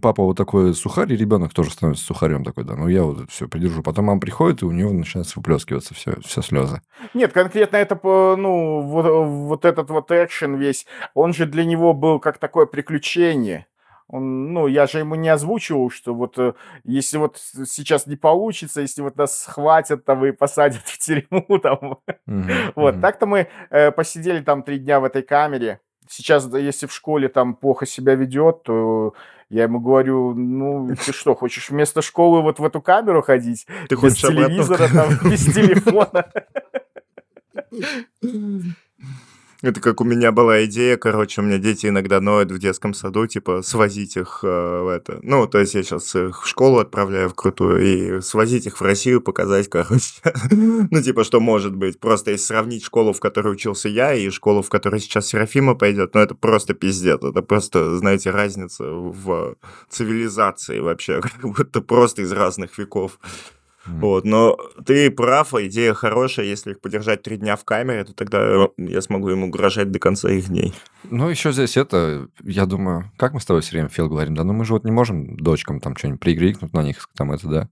папа вот такой сухарь, и ребенок тоже становится сухарем такой, да, ну я вот все придержу. Потом мама приходит, и у него начинается выплескиваться все, все слезы. Нет, конкретно это, ну, вот, вот этот вот экшен весь, он же для него был как такое приключение. Он, ну, я же ему не озвучивал, что вот э, если вот сейчас не получится, если вот нас схватят там и посадят в тюрьму там, Мгм, вот, мгм. так-то мы э, посидели там три дня в этой камере. Сейчас, да, если в школе там плохо себя ведет, то я ему говорю, ну, ты что, хочешь вместо школы вот в эту камеру ходить? Ты без обратно телевизора, там, без телефона? Это как у меня была идея, короче, у меня дети иногда ноют в детском саду, типа, свозить их э, в это. Ну, то есть я сейчас их в школу отправляю в крутую, и свозить их в Россию, показать, короче. ну, типа, что может быть. Просто если сравнить школу, в которой учился я, и школу, в которой сейчас Серафима пойдет, ну, это просто пиздец. Это просто, знаете, разница в цивилизации вообще, как будто просто из разных веков. Вот, но ты прав, идея хорошая, если их подержать три дня в камере, то тогда я смогу им угрожать до конца их дней. Ну, еще здесь это, я думаю, как мы с тобой все время, Фил, говорим, да, ну мы же вот не можем дочкам там что-нибудь прикрикнуть на них, там это, да.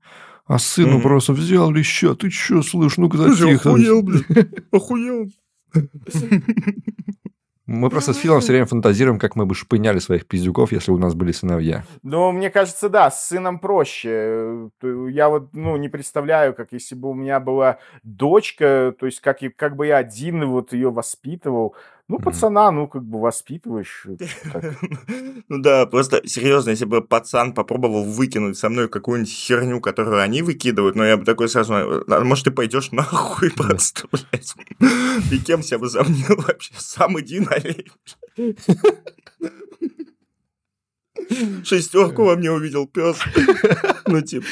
А сыну mm-hmm. просто взял леща, ты что, слышь, ну-ка затихо. Охуел, блин, охуел. Мы просто с Филом все время фантазируем, как мы бы шпыняли своих пиздюков, если бы у нас были сыновья. Ну, мне кажется, да, с сыном проще. Я вот, ну, не представляю, как если бы у меня была дочка, то есть как, как бы я один вот ее воспитывал. Ну, пацана, ну, как бы воспитываешь. Ну да, просто серьезно, если бы пацан попробовал выкинуть со мной какую-нибудь херню, которую они выкидывают, ну, я бы такой сразу, «А может, ты пойдешь нахуй просто, блядь. И кем себя возомнил вообще? Сам иди налей. Шестерку во мне увидел пес. Ну, типа.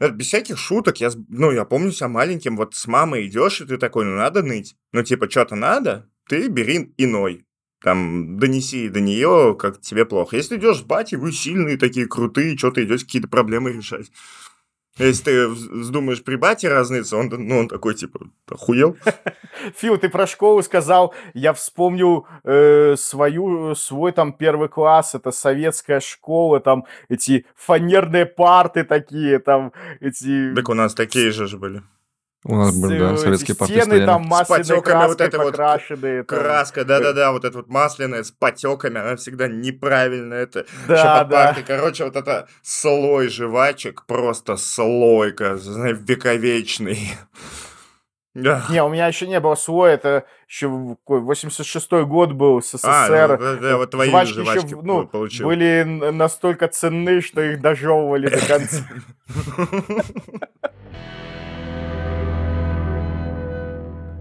Без всяких шуток, я, ну, я помню себя маленьким, вот с мамой идешь, и ты такой, ну, надо ныть. Ну, типа, что-то надо, ты бери иной. Там, донеси до нее, как тебе плохо. Если идешь с бати, вы сильные такие, крутые, что ты идешь какие-то проблемы решать. Если ты вздумаешь при бате разниться, он, ну, он такой, типа, охуел. Фил, ты про школу сказал, я вспомнил э, свою, свой там первый класс, это советская школа, там эти фанерные парты такие, там эти... Так у нас такие же же были. У нас были, да, советские стены стояли. там масляной с потеками, вот это вот краска, да-да-да, вот эта вот масляная с потеками, она всегда неправильная, это да, да. короче, вот это слой жвачек, просто слойка, знаешь, вековечный. Да. Не, у меня еще не было слоя, это еще 86-й год был, СССР. А, ну, да, вот твои жвачки, жвачки еще, ну, получил. были настолько ценны, что их дожевывали до конца.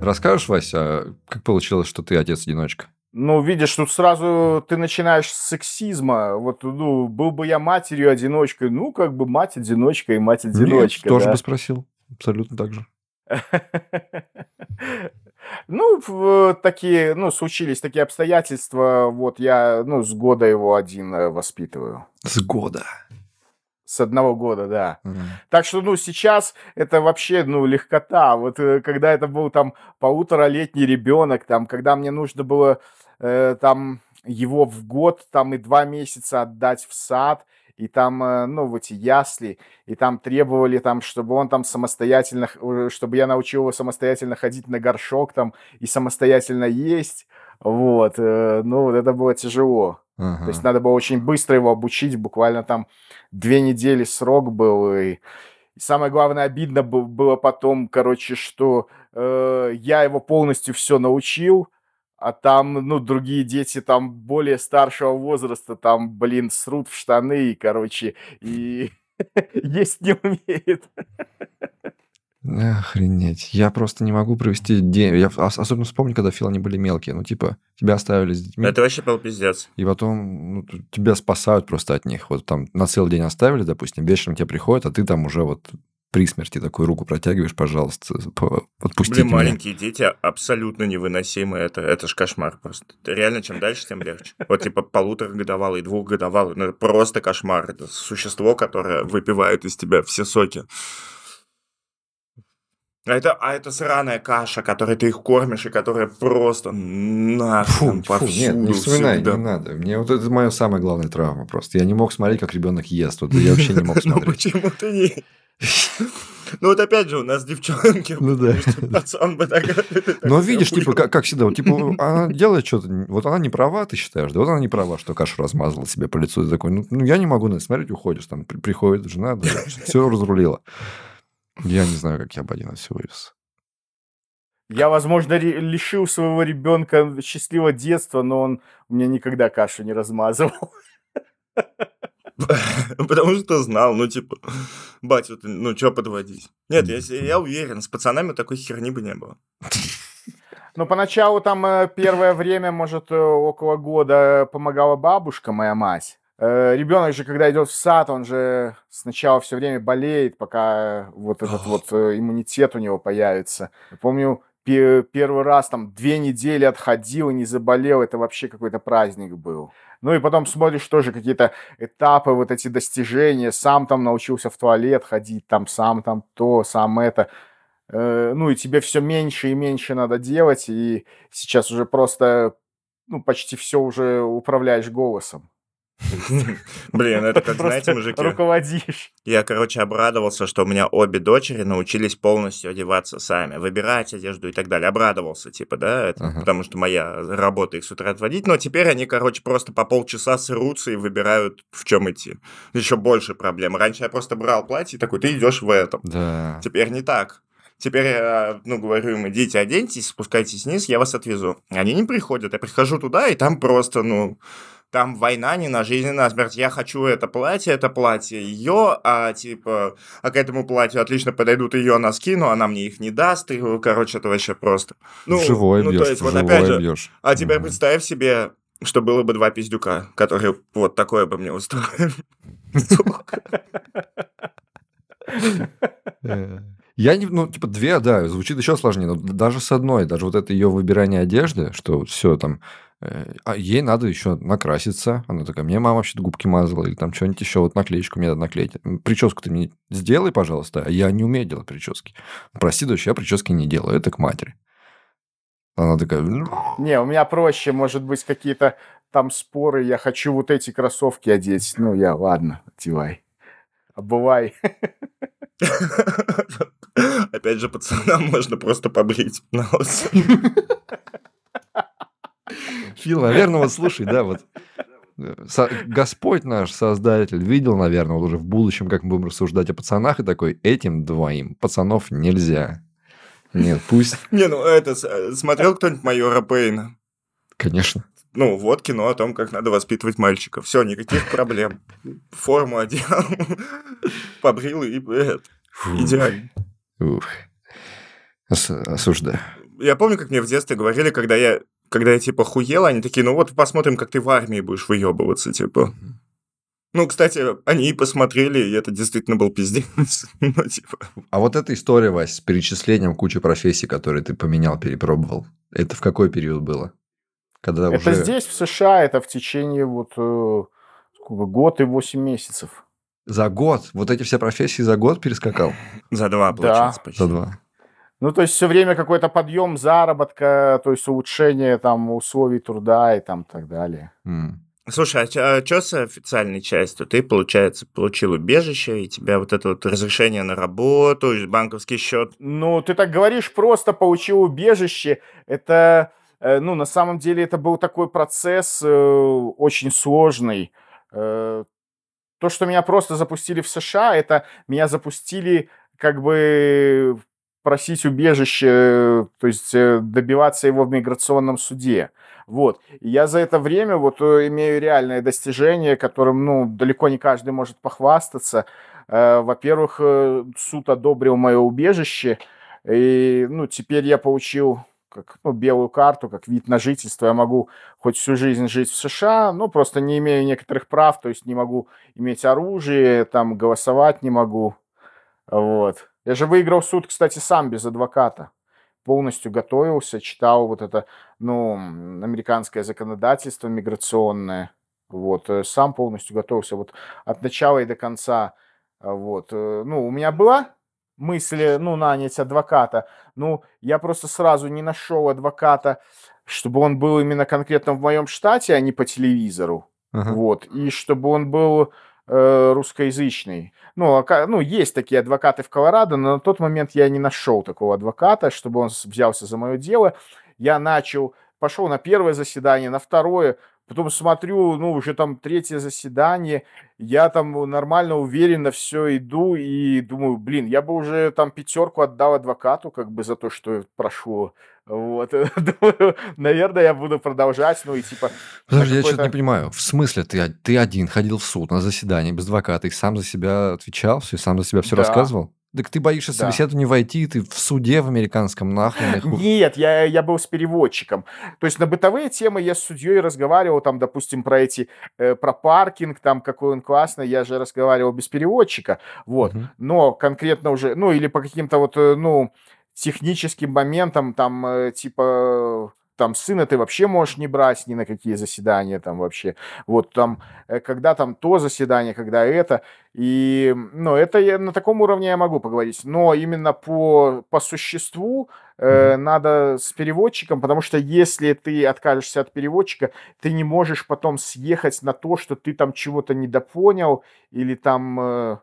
Расскажешь, Вася, как получилось, что ты отец-одиночка? Ну, видишь, тут сразу ты начинаешь с сексизма. Вот, ну, был бы я матерью-одиночкой, ну, как бы мать-одиночка и мать-одиночка. Нет, тоже да? бы спросил. Абсолютно так же. Ну, такие, ну, случились такие обстоятельства. Вот я, ну, с года его один э, воспитываю. С года? С одного года, да. Мгм. Так что, ну, сейчас это вообще, ну, легкота. Вот э, когда это был там полуторалетний ребенок, там, когда мне нужно было э, там его в год, там и два месяца отдать в сад, и там, э, ну, в эти ясли, и там требовали, там, чтобы он там самостоятельно, чтобы я научил его самостоятельно ходить на горшок там и самостоятельно есть. Вот, э, ну, вот это было тяжело. То есть надо было очень быстро его обучить, буквально там две недели срок был. И, и самое главное, обидно было потом, короче, что э, я его полностью все научил, а там, ну, другие дети там более старшего возраста, там, блин, срут в штаны, и, короче, и есть не умеет. Охренеть. Я просто не могу провести день. Я особенно вспомню, когда Фил они были мелкие. Ну, типа, тебя оставили с детьми. Это вообще был пиздец. И потом ну, тебя спасают просто от них. Вот там на целый день оставили, допустим, вечером тебе приходят, а ты там уже вот при смерти такую руку протягиваешь, пожалуйста, отпустите Блин, меня. маленькие дети абсолютно невыносимы. Это, это ж кошмар просто. Реально, чем дальше, тем легче. Вот типа полуторагодовалый, двухгодовалый. Ну, это просто кошмар. Это существо, которое выпивает из тебя все соки. А это, а это сраная каша, которой ты их кормишь, и которая просто нахуй фу, фу, нет, не вспоминай, всегда. не надо. Мне вот это моя самая главная травма просто. Я не мог смотреть, как ребенок ест. Вот я вообще не мог смотреть. Ну почему ты не... Ну вот опять же, у нас девчонки. Ну да. Пацан бы так... Но видишь, типа, как, как всегда, вот, типа, она делает что-то, вот она не права, ты считаешь, да, вот она не права, что кашу размазала себе по лицу, и такой, ну, ну я не могу на это смотреть, уходишь, там, приходит жена, да, все разрулила. Я не знаю, как я бы один все вывез. Я, возможно, лишил своего ребенка счастливого детства, но он у меня никогда кашу не размазывал. Потому что знал, ну, типа, батя, ну, что подводить? Нет, я, я уверен, с пацанами такой херни бы не было. Но поначалу там э, первое время, может, э, около года помогала бабушка, моя мать. Э, Ребенок же, когда идет в сад, он же сначала все время болеет, пока вот этот вот э, иммунитет у него появится. Я помню, пе- первый раз там две недели отходил и не заболел, это вообще какой-то праздник был. Ну и потом смотришь тоже какие-то этапы, вот эти достижения, сам там научился в туалет ходить, там сам там то, сам это. Э, Ну и тебе все меньше и меньше надо делать, и сейчас уже просто, ну, почти все уже управляешь голосом. Блин, это как, знаете, мужики, руководишь. я, короче, обрадовался, что у меня обе дочери научились полностью одеваться сами, выбирать одежду и так далее. Обрадовался, типа, да, это, Ага. потому что моя работа их с утра отводить, но теперь они, короче, просто по полчаса срутся и выбирают, в чем идти. Еще больше проблем. Раньше я просто брал платье и такой, ты идешь в этом. Да. Теперь не так. Теперь я, ну, говорю им, идите, оденьтесь, спускайтесь вниз, я вас отвезу. Они не приходят. Я прихожу туда, и там просто, ну, там война не на жизнь, и на смерть. Я хочу это платье, это платье ее, а типа, а к этому платью отлично подойдут ее носки, но она мне их не даст, и, короче, это вообще просто. Ну, живой ну, бьешь, то есть, вот опять же, бьешь. а теперь Мгм. представь себе, что было бы два пиздюка, которые вот такое бы мне устроили. Э, Я не, ну, типа, две, да, звучит еще сложнее, но даже с одной, даже вот это ее выбирание одежды, что все там, а ей надо еще накраситься, она такая, мне мама вообще губки мазала, или там что-нибудь еще, вот наклеечку мне надо наклеить. Прическу ты мне сделай, пожалуйста, а я не умею делать прически. Прости, дочь, я прически не делаю, это к матери. Она такая, «Ну, Не, у меня проще, может быть, какие-то там споры, я хочу вот эти кроссовки одеть. Ну, я, ладно, одевай. Обувай. Опять же, пацанам можно просто побрить нос. Фил, наверное, вот слушай, да, вот со- Господь наш Создатель видел, наверное, вот уже в будущем, как мы будем рассуждать о пацанах, и такой, этим двоим пацанов нельзя. Нет, пусть, Не, ну это, смотрел кто-нибудь майора Пейна? конечно. Ну, вот кино о том, как надо воспитывать мальчиков. Все, никаких проблем. Форму одел, побрил и э, идеально. ух. Ос- осуждаю. Я помню, как мне в детстве говорили, когда я когда я, типа, хуел, они такие, ну вот посмотрим, как ты в армии будешь выебываться, типа. Ну, кстати, они и посмотрели, и это действительно был пиздец. Ну, типа, А вот эта история, Вась, с перечислением кучи профессий, которые ты поменял, перепробовал, это в какой период было? Когда Это уже здесь, в США, это в течение вот э, сколько, год и 8 месяцев. за год, вот эти все профессии за год перескакал? за два, Да. получается, почти. За два. Ну, то есть все время какой-то подъем заработка, то есть улучшение там условий труда и там так далее. М. Слушай, а что с официальной частью? Ты, получается, получил убежище, и тебя вот это вот разрешение на работу, банковский счет. Ну, ты так говоришь, просто получил убежище. Это, э, ну, на самом деле, это был такой процесс э, очень сложный. Э, То, что меня просто запустили в США, это меня запустили как бы просить убежище, э, то есть э, добиваться его в миграционном суде. Вот. И я за это время вот э, имею реальное достижение, которым, ну, далеко не каждый может похвастаться. Во-первых, суд одобрил мое убежище, и, ну, теперь я получил как, ну, белую карту, как вид на жительство. Я могу хоть всю жизнь жить в США, но просто не имею некоторых прав, то есть не могу иметь оружие, там, голосовать не могу. Вот. Я же выиграл суд, кстати, сам без адвоката. Полностью готовился, читал вот это, ну, американское законодательство миграционное. Вот. э, Сам полностью готовился вот от начала и до конца. А, Вот. э, Ну, у меня была мысль, ну, нанять адвоката. Ну, я просто сразу не нашел адвоката, чтобы он был именно конкретно в моем штате, а не по телевизору. Ага. Вот. И чтобы он был э, русскоязычный. Ну, ока- ну, есть такие адвокаты в Колорадо, но на тот момент я не нашел такого адвоката, чтобы он взялся за мое дело. Я начал, пошел на первое заседание, на второе, потом смотрю, ну, уже там третье заседание, я там нормально, уверенно все иду и думаю, блин, я бы уже там пятерку отдал адвокату, как бы за то, что прошло. Вот. Думаю, наверное, я буду продолжать, ну, и типа... Подожди, я что-то не понимаю. В смысле, ты, о- ты один ходил в суд на заседание без адвоката и сам за себя отвечал, все, сам за себя все Да. рассказывал? Так ты боишься Да. собеседования войти, ты в суде в американском нахрен. Нет, я, я был с переводчиком. То есть на бытовые темы я с судьей разговаривал, там, допустим, про эти, э, про паркинг, там, какой он классный, я же разговаривал без переводчика, вот. Мгм. Но конкретно уже, ну, или по каким-то вот, э, ну, техническим моментам, там, э, типа, там, сына ты вообще можешь не брать ни на какие заседания там вообще. Вот там, э, когда там то заседание, когда это. И, ну, это я, на таком уровне я могу поговорить. Но именно по, по существу э, надо с переводчиком, потому что если ты откажешься от переводчика, ты не можешь потом съехать на то, что ты там чего-то недопонял или там... э,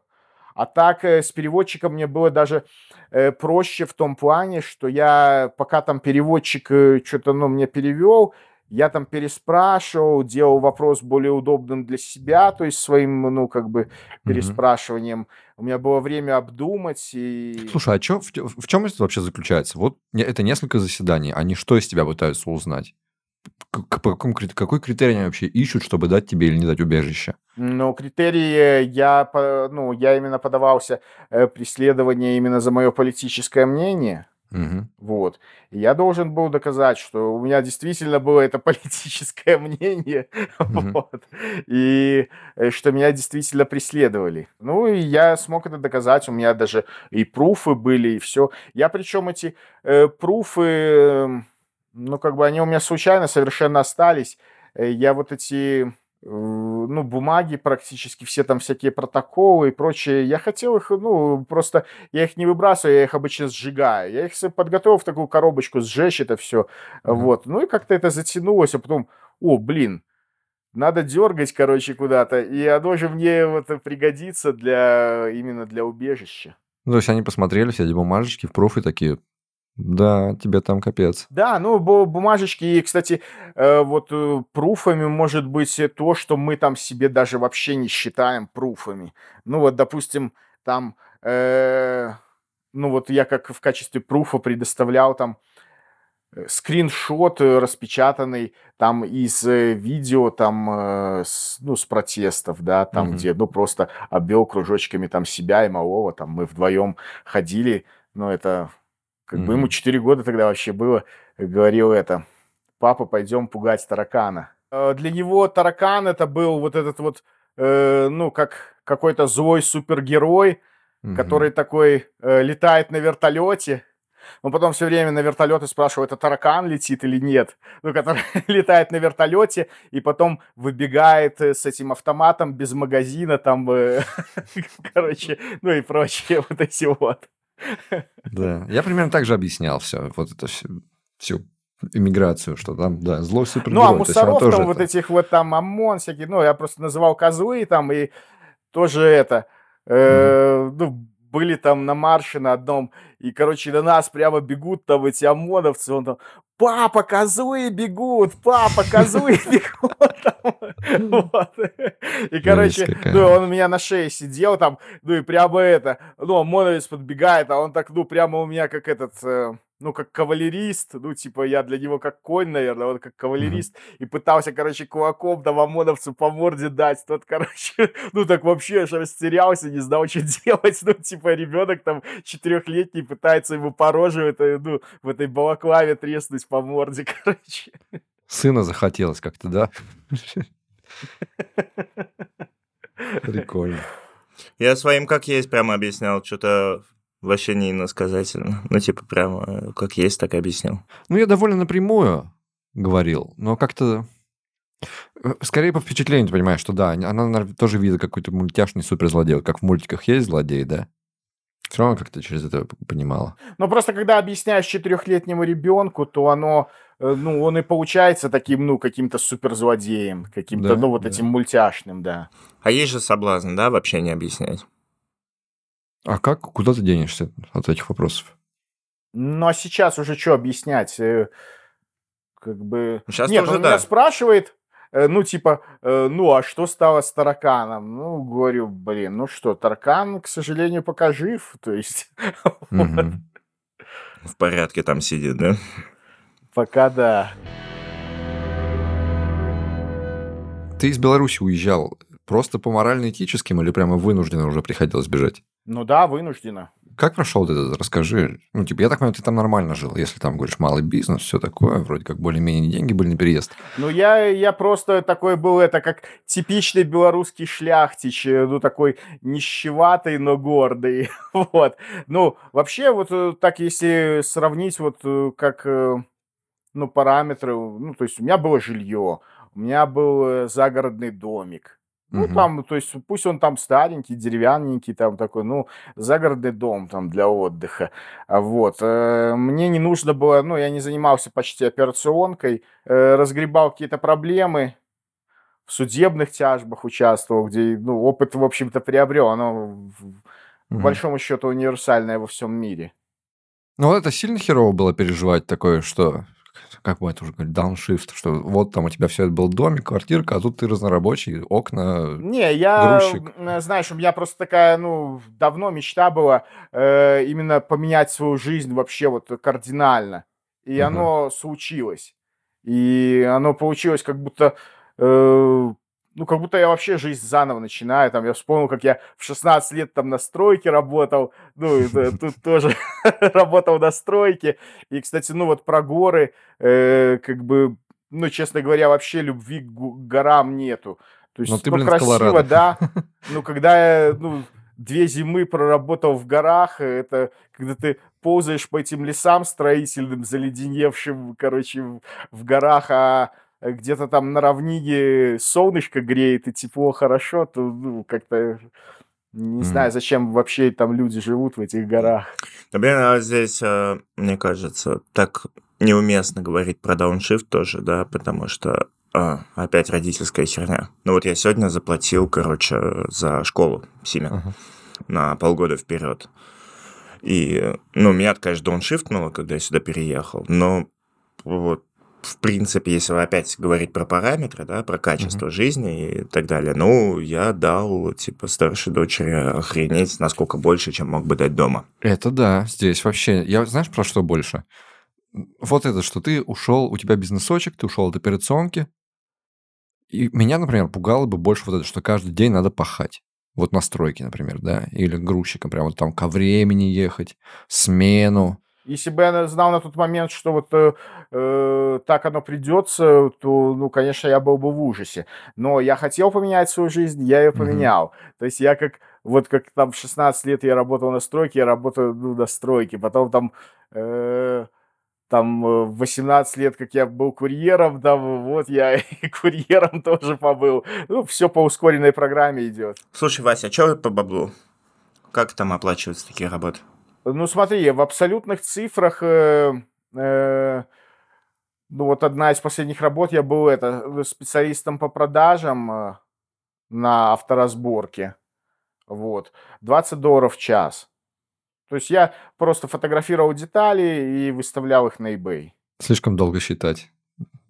а так э, с переводчиком мне было даже э, проще в том плане, что я, пока там переводчик что-то, ну, мне перевел, я там переспрашивал, делал вопрос более удобным для себя, то есть своим, ну, как бы, переспрашиванием. У меня было время обдумать и... Слушай, а чё, в, в чем это вообще заключается? Вот это несколько заседаний. Они что из тебя пытаются узнать? Какой критерий они вообще ищут, чтобы дать тебе или не дать убежище? Ну, критерии я, ну, я именно подавался э, преследование именно за мое политическое мнение. Мгм. Вот. И я должен был доказать, что у меня действительно было это политическое мнение, Мгм. вот, и э, что меня действительно преследовали. Ну, и я смог это доказать, у меня даже и пруфы были, и все. Я причем эти э, пруфы, эм, ну, как бы они у меня случайно совершенно остались. Э, Я вот эти, ну, бумаги практически, все там всякие протоколы и прочее, я хотел их, ну, просто я их не выбрасываю, я их обычно сжигаю. Я их подготовил в такую коробочку, сжечь это все. Мгм. Вот. Ну и как-то это затянулось, а потом, о, блин, надо дергать, короче, куда-то, и оно же мне вот пригодится для именно для убежища. Ну, то есть они посмотрели все эти бумажечки в профи такие, да, тебе там капец. Да, ну, бу- бумажечки, и, кстати, э, вот э, пруфами может быть э, то, что мы там себе даже вообще не считаем пруфами. Ну, вот, допустим, там, э, ну, вот я как в качестве пруфа предоставлял там э, скриншот э, распечатанный там из видео там, с, ну, с протестов, да, там, Мгм. где, ну, просто обвел кружочками там себя и малого, там мы вдвоем ходили, ну, это как бы ему Мгм. 4 года тогда вообще было, говорил это, папа, пойдем пугать таракана. Э, Для него таракан это был вот этот вот, э, ну, как какой-то злой супергерой, Мгм. который такой э, летает на вертолете. Он потом все время на вертолеты спрашивал, это таракан летит или нет. Ну, который летает на вертолете и потом выбегает э, с этим автоматом без магазина, там, э, короче, ну и прочее вот эти вот. Да, я примерно так же объяснял все, вот это всю, всю иммиграцию, что там, да, злой супергерой. Ну, а мусоров там вот это- этих вот там ОМОН всякие, ну, я просто называл козлы там, и тоже это, э, ну, были там на марше на одном, и, короче, на нас прямо бегут там эти ОМОНовцы, он там, папа, козлы бегут, папа, козлы бегут. там». Вот. И, короче, ну, он у меня на шее сидел там, ну, и прямо это, ну, ОМОНовец подбегает, а он так, ну, прямо у меня как этот, э, ну, как кавалерист, ну, типа, я для него как конь, наверное, он как кавалерист, и пытался, короче, кулаком там ОМОНовцу по морде дать, тот, короче, ну, так вообще аж растерялся, не знал, что делать, ну, типа, ребенок там четырехлетний пытается ему по роже, это, ну, в этой балаклаве треснуть по морде, короче. Сына захотелось как-то, да? Прикольно. Я своим как есть прямо объяснял, что-то вообще не иносказательно. Ну, типа, прямо э, как есть, так и объяснил. Ну, я довольно напрямую говорил, но как-то... э, Скорее по впечатлению, ты понимаешь, что да, она наверное, тоже видит какой-то мультяшный суперзлодей. Вот как в мультиках есть злодей, да? Все равно как-то через это понимала. Но просто когда объясняешь четырехлетнему ребенку, то оно, э, ну, он и получается таким, ну, каким-то суперзлодеем, каким-то, Да, ну, вот да. этим мультяшным, да. А есть же соблазн, да, вообще не объяснять. А как, куда ты денешься от этих вопросов? Ну, а сейчас уже что объяснять? Э, Как бы... Сейчас Нет, тоже он меня да. спрашивает, э, ну, типа, э, ну, а что стало с тараканом? Ну, говорю, блин, ну что, таракан, к сожалению, пока жив, то есть. В порядке там сидит, да? пока да. Ты из Беларуси уезжал просто по морально-этическим или прямо вынужденно уже приходилось бежать? Ну да, вынуждена. как прошел вот это? Расскажи. Ну, типа, я так понимаю, ты там нормально жил, если там, говоришь, малый бизнес, все такое, вроде как более-менее деньги были на переезд. Ну, я, я просто такой был, это как типичный белорусский шляхтич, э, ну, такой нищеватый, но гордый, вот. Ну, вообще, вот э, так, если сравнить, вот, э, как, ну, параметры, ну, то есть у меня было жилье, у меня был загородный домик, ну, Мгм. там, то есть, пусть он там старенький, деревянненький, там такой, ну, загородный дом там для отдыха. А Вот. э, Мне не нужно было, ну, я не занимался почти операционкой, э, разгребал какие-то проблемы, в судебных тяжбах участвовал, где, ну, опыт, в общем-то, приобрел. Оно, в- по Мгм. большому счету, универсальное во всем мире. Ну, вот это сильно херово было переживать такое, что, как бы это уже говорить, дауншифт, что вот там у тебя все это был домик, квартирка, а тут ты разнорабочий, окна, Не, я, грузчик. знаешь, у меня просто такая, ну, давно мечта была э, именно поменять свою жизнь вообще вот кардинально. И Мгм. оно случилось. И оно получилось как будто, э, ну, как будто я вообще жизнь заново начинаю. Там я вспомнил, как я в 16 лет там на стройке работал. Ну, тут тоже работал на стройке. И, кстати, ну, вот про горы, э, как бы, ну, честно говоря, вообще любви к горам нету. То Ну, есть, ты, ну, блин, красиво, да. Ну, когда я, ну, две зимы проработал в горах, это когда ты ползаешь по этим лесам строительным, заледеневшим, короче, в, в горах, а где-то там на равнине солнышко греет и тепло хорошо, то, ну, как-то не Мгм. знаю, зачем вообще там люди живут в этих горах. Да, блин, а здесь, э, мне кажется, так неуместно говорить про дауншифт тоже, да, потому что а, опять родительская херня. Ну вот я сегодня заплатил, короче, за школу Симен Ага. на полгода вперед. И, ну, меня, конечно, дауншифтнуло, когда я сюда переехал, но вот в принципе, если опять говорить про параметры, да, про качество жизни и так далее, ну, я дал, типа, старшей дочери охренеть, насколько больше, чем мог бы дать дома. Это да, здесь вообще... Я знаешь, про что больше? Вот это, что ты ушел, у тебя бизнесочек, ты ушел от операционки. И меня, например, пугало бы больше вот это, что каждый день надо пахать. Вот на стройке, например, да, или грузчиком, прям вот там ко времени ехать, смену. Если бы я знал на тот момент, что вот э, э, так оно придется, то, ну, конечно, я был бы в ужасе. Но я хотел поменять свою жизнь, я ее поменял. То есть я как, вот как там в 16 лет я работал на стройке, я работаю ну, на стройке. Потом там, э, там э, в 18 лет, как я был курьером, там вот я и курьером тоже побыл. Ну, все по ускоренной программе идет. Слушай, Вася, а что по баблу? Как там оплачиваются такие работы? Ну, смотри, в абсолютных цифрах, э, э, ну, вот одна из последних работ, я был это, специалистом по продажам э, на авторазборке. Вот. 20 долларов в час. То есть я просто фотографировал детали и выставлял их на eBay. Слишком долго считать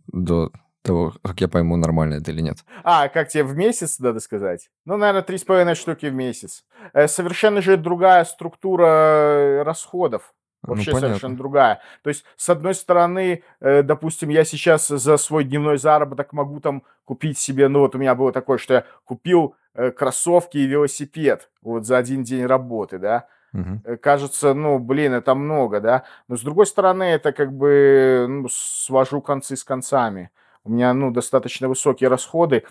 до того, как я пойму, нормально это или нет. А, как тебе в месяц, надо сказать? Ну, наверное, три с половиной штуки в месяц. Э, Совершенно же другая структура э, расходов. Ну, Вообще понятно. совершенно другая. То есть, с одной стороны, э, допустим, я сейчас за свой дневной заработок могу там купить себе, ну вот у меня было такое, что я купил э, кроссовки и велосипед вот за один день работы, да. Э, Кажется, ну, блин, это много, да. Но с другой стороны, это как бы ну, свожу концы с концами. У меня, ну, достаточно высокие расходы.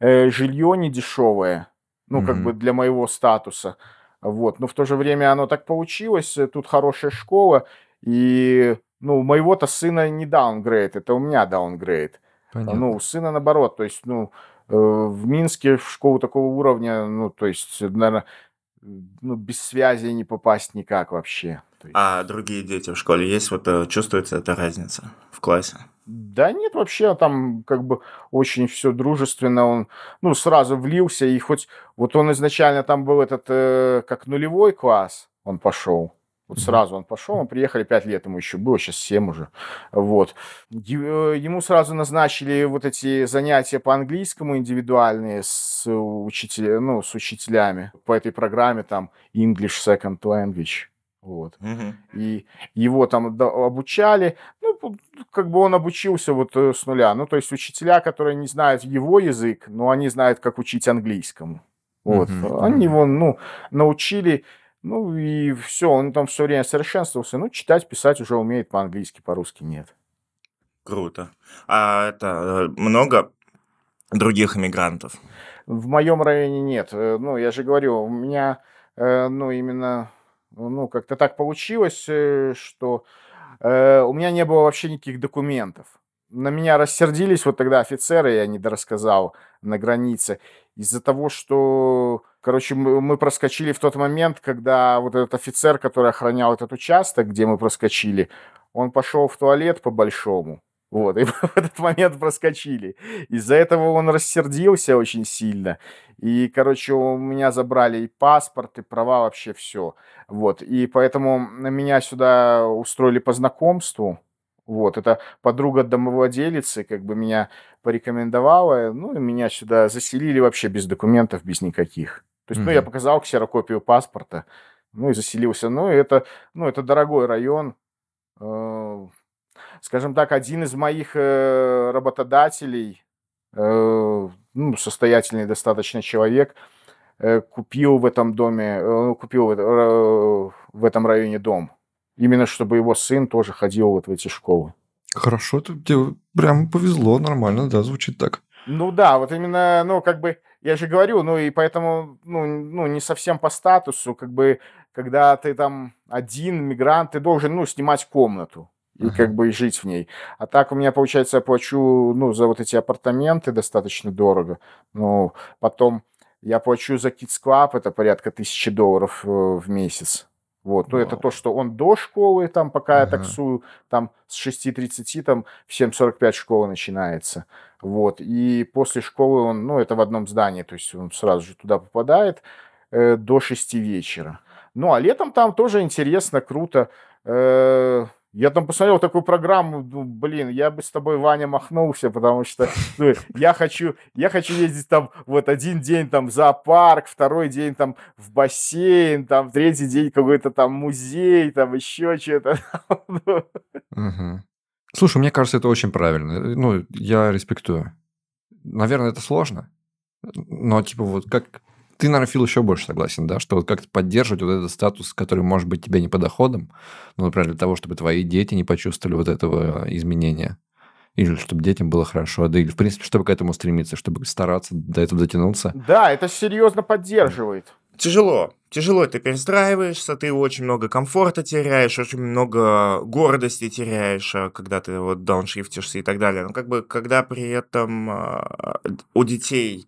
Э, жилье не дешевое, ну, как бы для моего статуса. Вот. Но в то же время оно так получилось. э, Тут хорошая школа. И, ну, у моего-то сына не даунгрейд, это у меня даунгрейд. Понятно. Ну, у сына наоборот. То есть, ну, э, в Минске в школу такого уровня, ну, то есть, наверное, ну, без связи не попасть никак вообще. А другие дети в школе есть? Вот э, чувствуется эта разница в классе? Да нет, вообще там как бы очень все дружественно, он, ну, сразу влился, и хоть вот он изначально там был этот, э, как нулевой класс, он пошел, вот сразу он пошел, мы приехали, пять лет ему еще было, сейчас семь уже, вот. Э, Ему сразу назначили вот эти занятия по английскому индивидуальные с учителя, ну, с учителями по этой программе там English Second Language, вот Мгм. и его там обучали, ну, как бы он обучился вот э, с нуля. Ну, то есть учителя, которые не знают его язык, но они знают, как учить английскому. Вот. Мгм, Они мгм. его, ну, научили, Ну и все, он там все время совершенствовался. Ну, читать, писать уже умеет по-английски, по-русски нет. Круто. А это э, много других иммигрантов? В моем районе нет. Э, ну, я же говорю, у меня, ну, именно, ну, как-то так получилось, э, что э, у меня не было вообще никаких документов. На меня рассердились вот тогда офицеры, я не дорассказал, на границе, из-за того, что, короче, мы проскочили в тот момент, когда вот этот офицер, который охранял этот участок, где мы проскочили, он пошел в туалет по-большому, вот, и в этот момент проскочили. Из-за этого он рассердился очень сильно. И, короче, у меня забрали и паспорт, и права, вообще все. Вот, и поэтому меня сюда устроили по знакомству. Вот, это подруга домовладелицы, как бы меня порекомендовала, ну, и меня сюда заселили вообще без документов, без никаких. То есть, ну, я показал ксерокопию паспорта, ну, и заселился. Ну, это, ну, это дорогой район, э, скажем так, один из моих э, работодателей, э, ну, состоятельный достаточно человек, э, купил в этом доме, купил в, этом районе дом. Именно чтобы его сын тоже ходил вот в эти школы. Хорошо, тебе прям повезло, нормально, да, звучит так. Ну да, вот именно, ну, как бы, я же говорю, ну, и поэтому, ну, ну, не совсем по статусу, как бы, когда ты там один мигрант, ты должен, ну, снимать комнату и как бы и жить в ней. А так у меня, получается, я плачу, ну, за вот эти апартаменты достаточно дорого. Ну, потом я плачу за Kids Club, это порядка тысячи долларов э, в месяц. Вот, ну, это то, что он до школы, там, пока я Ага. таксую, там, с 6.30, там, в 7.45 школа начинается. Вот, и после школы он, ну, это в одном здании, то есть он сразу же туда попадает э, до 6 вечера. Ну, а летом там тоже интересно, круто. Э, я там посмотрел такую программу, ну, блин, я бы с тобой, Ваня, махнулся, потому что ну, я хочу, я хочу ездить там вот один день там в зоопарк, второй день там в бассейн, там третий день какой-то там музей, там еще что-то. Мгм. Слушай, мне кажется, это очень правильно. Ну, я респектую. Наверное, это сложно. Но, типа, вот как... Ты, наверное, Фил, еще больше согласен, да? Что вот как-то поддерживать вот этот статус, который может быть тебе не по доходам, ну, например, для того, чтобы твои дети не почувствовали вот этого изменения. Или чтобы детям было хорошо, да или, в принципе, чтобы к этому стремиться, чтобы стараться до этого дотянуться. Да, это серьезно поддерживает. Тяжело. Тяжело, ты перестраиваешься, ты очень много комфорта теряешь, очень много гордости теряешь, а, когда ты вот дауншифтишься и так далее. Но как бы, когда при этом а, у детей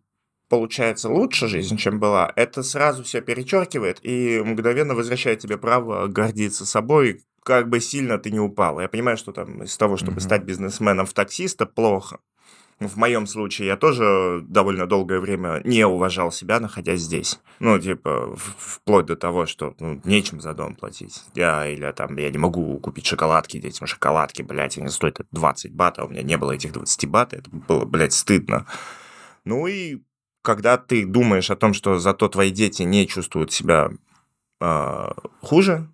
получается лучше жизнь, чем была, это сразу все перечеркивает и мгновенно возвращает тебе право гордиться собой, как бы сильно ты не упал. Я понимаю, что там из того, чтобы Мгм. стать бизнесменом в таксиста, плохо. В моем случае я тоже довольно долгое время не уважал себя, находясь здесь. Ну, типа, вплоть до того, что ну, нечем за дом платить. Я или там, я не могу купить шоколадки детям. Шоколадки, блядь, они стоят 20 бат, а у меня не было этих 20 бат, это было, блядь, стыдно. Ну и когда ты думаешь о том, что зато твои дети не чувствуют себя а, хуже,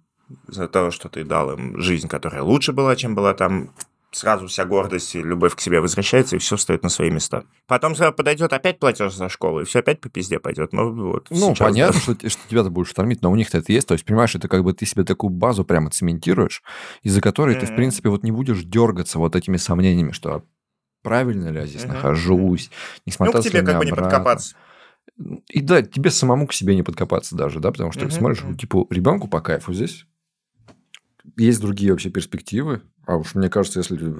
за то, что ты дал им жизнь, которая лучше была, чем была там, сразу вся гордость и любовь к себе возвращается, и все встает на свои места. Потом подойдет опять платеж за школу, и все опять по пизде пойдет. Ну, вот, Ну, сейчас, понятно, да. что, что тебя-то будешь штормить, но у них-то это есть. То есть, понимаешь, это как бы ты себе такую базу прямо цементируешь, из-за которой ты, в принципе, вот не будешь дергаться вот этими сомнениями, что правильно ли я здесь Мгм, нахожусь, не Ну, к тебе как бы не подкопаться. И да, тебе самому к себе не подкопаться даже, да, потому что ты Мгм, смотришь, типа, ребенку по кайфу здесь, есть другие вообще перспективы, а уж мне кажется, если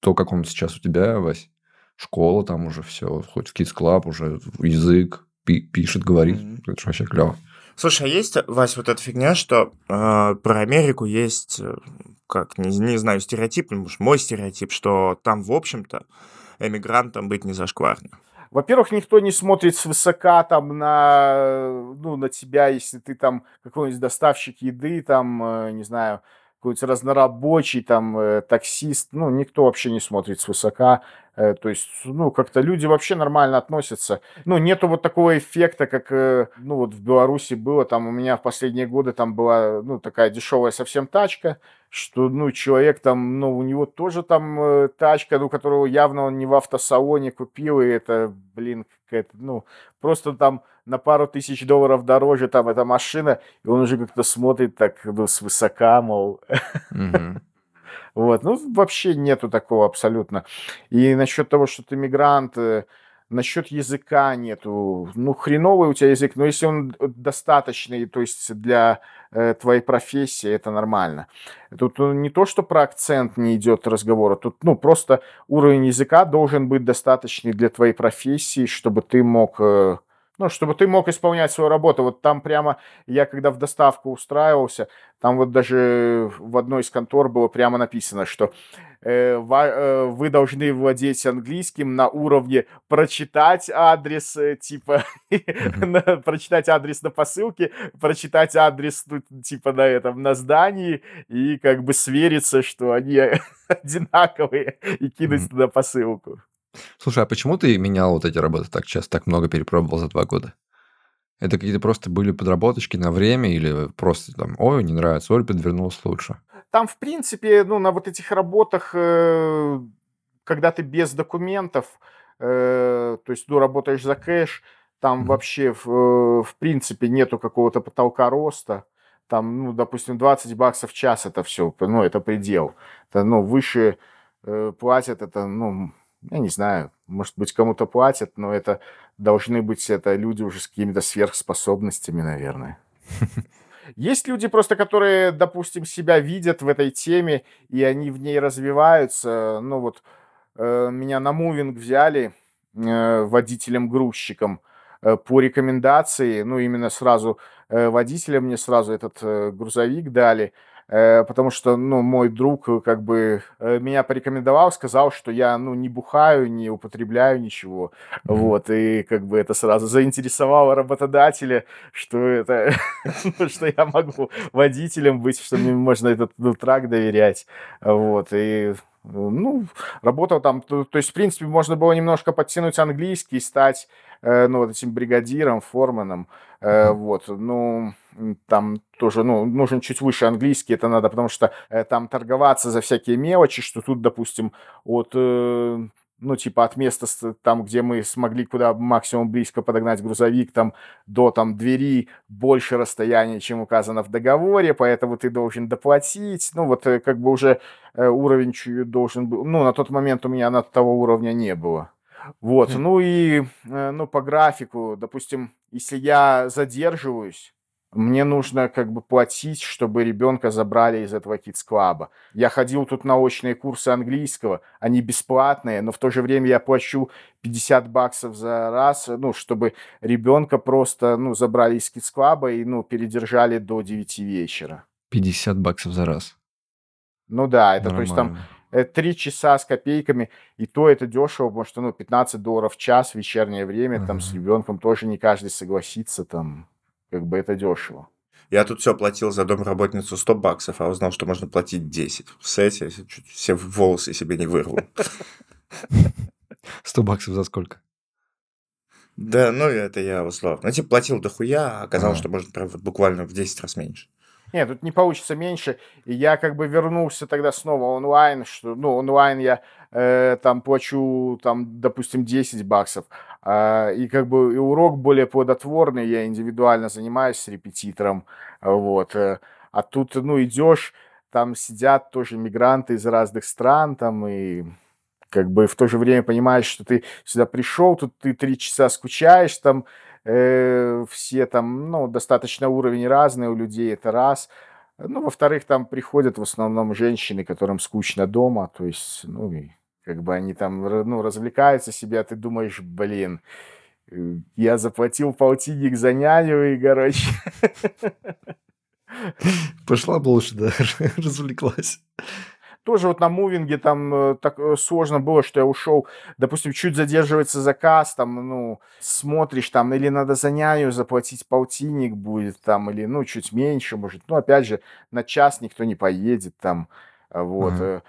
то, как он сейчас у тебя, Вась, школа там уже все, хоть в Kids Club уже язык пи- пишет, говорит, Мгм. это вообще клево. Слушай, а есть, Вась, вот эта фигня, что э, про Америку есть, э, как, не, не знаю, стереотип, ну, может, мой стереотип, что там, в общем-то, эмигрантам быть не зашкварно. Во-первых, никто не смотрит свысока там на, ну, на тебя, если ты там какой-нибудь доставщик еды, там, э, не знаю, какой-нибудь разнорабочий, там, э, таксист. Ну, никто вообще не смотрит свысока. Э, то есть, ну, как-то люди вообще нормально относятся. Ну, нету вот такого эффекта, как, э, ну, вот в Беларуси было, там у меня в последние годы там была, ну, такая дешевая совсем тачка, что, ну, человек там, ну, у него тоже там э, тачка, ну, которого явно он не в автосалоне купил, и это, блин, какая-то, ну, просто там на пару тысяч долларов дороже там эта машина, и он уже как-то смотрит так, ну, свысока, мол. Вот, ну, вообще нету такого абсолютно. И насчет того, что ты мигрант, э, насчет языка нету. Ну, хреновый у тебя язык, но если он д- достаточный, то есть для э, твоей профессии, это нормально. Тут э, не то, что про акцент не идет разговора, тут, ну, просто уровень языка должен быть достаточный для твоей профессии, чтобы ты мог... э, ну, чтобы ты мог исполнять свою работу. Вот там прямо, я когда в доставку устраивался, там вот даже в одной из контор было прямо написано, что э, ва- э, вы должны владеть английским на уровне прочитать адрес, э, типа, прочитать адрес на посылке, прочитать адрес, ну, типа, на этом, на здании, и как бы свериться, что они одинаковые, и кинуть туда посылку. Слушай, а почему ты менял вот эти работы так часто, так много перепробовал за два года? Это какие-то просто были подработочки на время или просто там, ой, не нравится, ой, подвернулось лучше? Там, в принципе, ну, на вот этих работах, э, когда ты без документов, э, то есть, ну, работаешь за кэш, там Мгм. вообще, в, э, в принципе, нету какого-то потолка роста. Там, ну, допустим, 20 баксов в час это все, ну, это предел. Это, ну, выше э, платят, это, ну, я не знаю, может быть, кому-то платят, но это должны быть это люди уже с какими-то сверхспособностями, наверное. Есть люди просто, которые, допустим, себя видят в этой теме, и они в ней развиваются. Ну вот э, меня на мувинг взяли э, водителем-грузчиком э, по рекомендации, ну именно сразу э, водителя мне сразу этот э, грузовик дали, потому что, ну, мой друг э, как бы э, меня порекомендовал, сказал, что я, ну, не бухаю, не употребляю ничего, Мгм. вот, и как бы это сразу заинтересовало работодателя, что это, что я могу водителем быть, что мне можно этот ну, трак доверять, вот, и ну, работал там, то, то есть, в принципе, можно было немножко подтянуть английский, стать, э, ну, вот этим бригадиром, форманом, э, вот, ну, там тоже, ну, нужен чуть выше английский, это надо, потому что э, там торговаться за всякие мелочи, что тут, допустим, от, э, ну, типа от места, там, где мы смогли куда максимум близко подогнать грузовик, там, до, там, двери больше расстояния, чем указано в договоре, поэтому ты должен доплатить, ну, вот, э, как бы уже э, уровень должен был, ну, на тот момент у меня на того уровня не было. Вот, Мгм. ну и, э, ну, по графику, допустим, если я задерживаюсь, мне нужно как бы платить, чтобы ребенка забрали из этого кидс-клаба. Я ходил тут на очные курсы английского, они бесплатные, но в то же время я плачу 50 баксов за раз, ну, чтобы ребенка просто, ну, забрали из кидс-клаба и, ну, передержали до 9 вечера. 50 баксов за раз. Ну да, это то есть там Нормально. э, 3 часа с копейками, и то это дешево, потому что, ну, 15 долларов в час, вечернее время, там, с ребенком тоже не каждый согласится, там, как бы это дешево. Я тут все платил за домработницу 100 баксов, а узнал, что можно платить 10. В сете я чуть все волосы себе не вырвал. 100 баксов за сколько? Да, ну это я условно. Ну, типа, платил дохуя, а оказалось, что можно прям вот буквально в 10 раз меньше. Нет, тут не получится меньше. И я как бы вернулся тогда снова онлайн, что, ну, онлайн я э, там плачу, там, допустим, 10 баксов. А, и как бы и урок более плодотворный, я индивидуально занимаюсь с репетитором. Вот. э, а тут, ну, идешь, там сидят тоже мигранты из разных стран, там, и как бы в то же время понимаешь, что ты сюда пришел, тут ты три часа скучаешь, там э, все там, ну, достаточно уровень разный у людей, это раз. Ну, во-вторых, там приходят в основном женщины, которым скучно дома, то есть, ну, и как бы они там, ну, развлекаются себе, а ты думаешь, блин, э, я заплатил полтинник за няню, и, короче, Пошла бы лучше, да, развлеклась. тоже вот на мувинге там э, так э, сложно было, что я ушел, допустим, чуть задерживается заказ, там, ну, смотришь, там, или надо за няню заплатить полтинник будет, там, или, ну, чуть меньше, может, ну, опять же, на час никто не поедет, там, вот. Ага.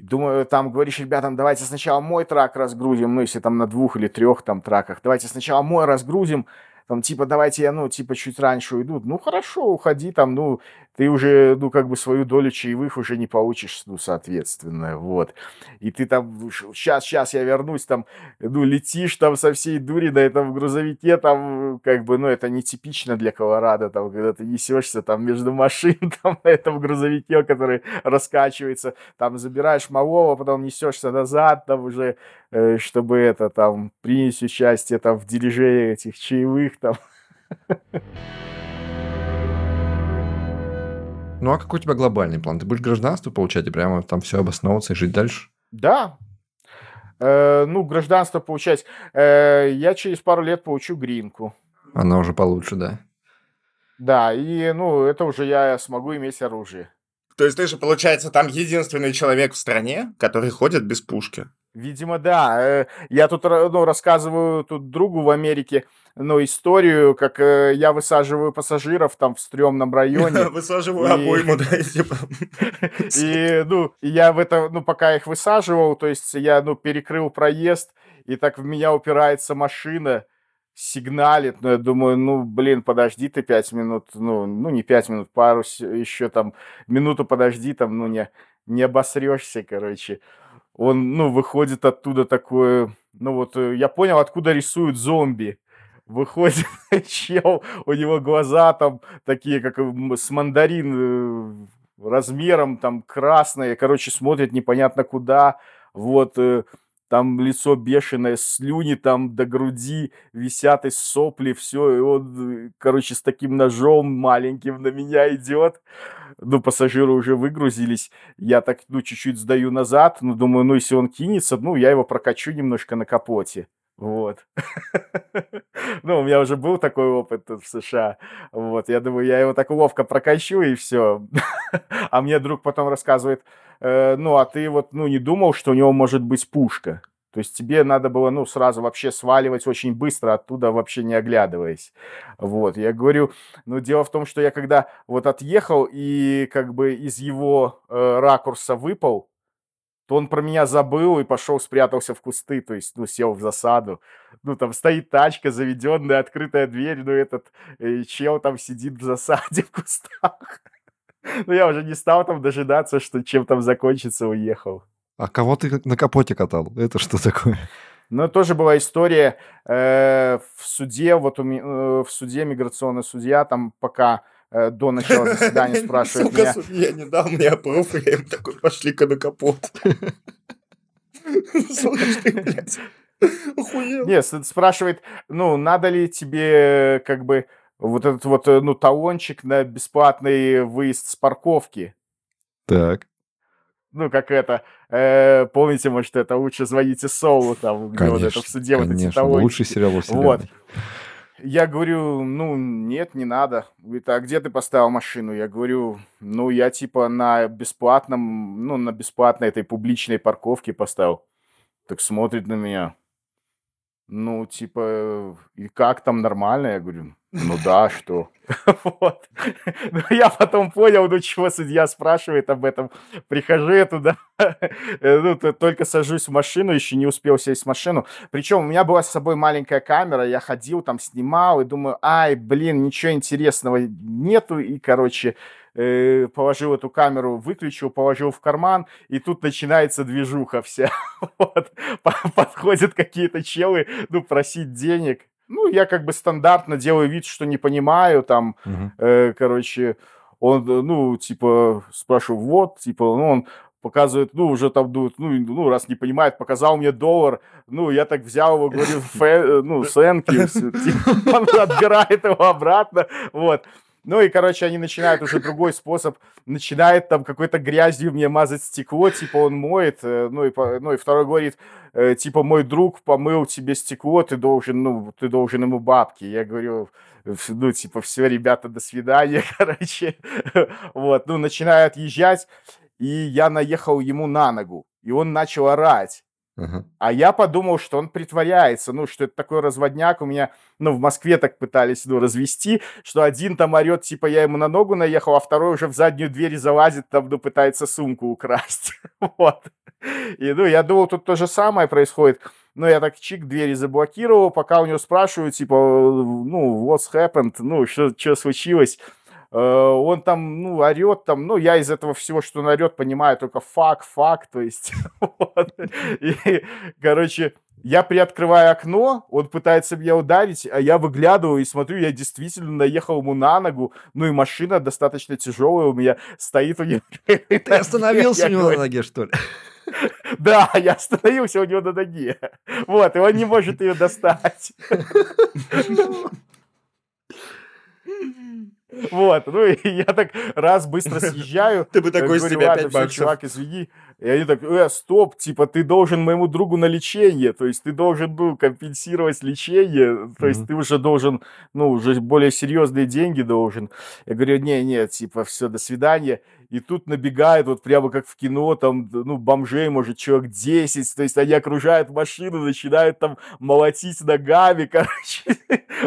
Думаю, там говоришь ребятам, давайте сначала мой трак разгрузим, ну, если там на двух или трех там траках, давайте сначала мой разгрузим, там, типа, давайте я, ну, типа, чуть раньше уйду. Ну, хорошо, уходи там, ну, ты уже, ну, как бы свою долю чаевых уже не получишь, ну, соответственно, вот. И ты там, сейчас, сейчас я вернусь, там, ну, летишь там со всей дури на этом грузовике, там, как бы, ну, это нетипично для Колорадо, там, когда ты несешься там между машин, там, на этом грузовике, который раскачивается, там, забираешь малого, потом несешься назад, там, уже, э, чтобы это, там, принять участие, там, в дележе этих чаевых, там. Ну, а какой у тебя глобальный план? Ты будешь гражданство получать и прямо там все обосновываться и жить дальше? Да. Э, ну, гражданство получать. Э, я через пару лет получу гринку. Она уже получше, да? Да, и, ну, это уже я смогу иметь оружие. То есть ты же, получается, там единственный человек в стране, который ходит без пушки. Видимо, да. Э, я тут ну, рассказываю тут другу в Америке, ну, историю, как э, я высаживаю пассажиров там в стрёмном районе. Высаживаю и... обойму, да, типа. И, ну, я в это, ну, пока их высаживал, то есть я, ну, перекрыл проезд, и так в меня упирается машина, сигналит, но я думаю, ну, блин, подожди ты пять минут, ну, ну, не пять минут, пару еще там, минуту подожди, там, ну, не, не обосрешься, короче. Он, ну, выходит оттуда такое, ну, вот, э, я понял, откуда рисуют зомби выходит чел, у него глаза там такие, как с мандарин э, размером, там красные, короче, смотрит непонятно куда, вот, э, там лицо бешеное, слюни там до груди висят из сопли, все, и он, э, короче, с таким ножом маленьким на меня идет. Ну, пассажиры уже выгрузились, я так, ну, чуть-чуть сдаю назад, ну, думаю, ну, если он кинется, ну, я его прокачу немножко на капоте. Вот. ну, у меня уже был такой опыт в США. Вот, я думаю, я его так ловко прокачу и все. а мне друг потом рассказывает, э, ну, а ты вот, ну, не думал, что у него может быть пушка? То есть тебе надо было, ну, сразу вообще сваливать очень быстро оттуда, вообще не оглядываясь. Вот, я говорю, ну, дело в том, что я когда вот отъехал и как бы из его э, ракурса выпал, то он про меня забыл и пошел спрятался в кусты, то есть, ну, сел в засаду. Ну, там стоит тачка, заведенная, открытая дверь, ну, этот э, чел там сидит в засаде в кустах. Ну, я уже не стал там дожидаться, что чем там закончится, уехал. А кого ты на капоте катал? Это что такое? Ну, тоже была история э, в суде, вот у, э, в суде миграционный судья, там пока до начала заседания спрашивает меня... Сука, я не дал мне опруф, я им такой, пошли-ка на капот. Слушай, блядь, охуел. Нет, спрашивает, ну, надо ли тебе, как бы, вот этот вот, э, ну, талончик на бесплатный выезд с парковки. Так. Ну, как это, э, помните, может, это лучше звоните Соулу, там, где конечно, вот это в суде конечно, вот эти талончики. лучший сериал во Вот. Я говорю, ну, нет, не надо. Говорит, а где ты поставил машину? Я говорю, ну, я типа на бесплатном, ну, на бесплатной этой публичной парковке поставил. Так смотрит на меня. Ну, типа, и как там нормально? Я говорю, ну да, что? Вот. Ну, я потом понял, ну чего судья спрашивает об этом. Прихожу я туда, ну, только сажусь в машину, еще не успел сесть в машину. Причем у меня была с собой маленькая камера, я ходил там, снимал, и думаю, ай, блин, ничего интересного нету, и, короче, э, положил эту камеру, выключил, положил в карман, и тут начинается движуха вся. вот. Подходят какие-то челы, ну, просить денег. Ну, я как бы стандартно делаю вид, что не понимаю, там, угу. э, короче, он, ну, типа, спрашиваю, вот, типа, ну, он показывает, ну, уже там, ну, ну, раз не понимает, показал мне доллар, ну, я так взял его, говорю, фэ, ну, сэнки, типа, он отбирает его обратно, вот. Ну и, короче, они начинают уже другой способ, начинает там какой-то грязью мне мазать стекло, типа он моет, э, ну и, ну и второй говорит, э, типа мой друг помыл тебе стекло, ты должен, ну, ты должен ему бабки. Я говорю, ну, типа, все, ребята, до свидания, короче. Вот, ну, начинаю отъезжать, и я наехал ему на ногу, и он начал орать. А я подумал, что он притворяется, ну, что это такой разводняк. У меня, ну, в Москве так пытались, ну, развести, что один там орет, типа, я ему на ногу наехал, а второй уже в заднюю дверь залазит, там, ну, пытается сумку украсть. Вот. И, ну, я думал, тут то же самое происходит. Ну, я так чик двери заблокировал, пока у него спрашивают, типа, ну, what's happened, ну, что, что случилось. Э, он там, ну, орет там, ну, я из этого всего, что он орет, понимаю только фак, фак, то есть, вот. И, короче, я приоткрываю окно, он пытается меня ударить, а я выглядываю и смотрю, я действительно наехал ему на ногу, ну и машина достаточно тяжелая у меня стоит у него. Ты остановился у него на ноге, что ли? Да, я остановился у него на ноге. Вот, и он не может ее достать. Вот, ну и я так раз быстро съезжаю. Ты бы такой с тебя 5 баксов. Чувак, извини. И они так, э, стоп, типа, ты должен моему другу на лечение, то есть ты должен, ну, компенсировать лечение, то есть ты уже должен, ну, уже более серьезные деньги должен. Я говорю, не, нет, типа, все, до свидания и тут набегает вот прямо как в кино, там, ну, бомжей, может, человек 10, то есть они окружают машину, начинают там молотить ногами, короче,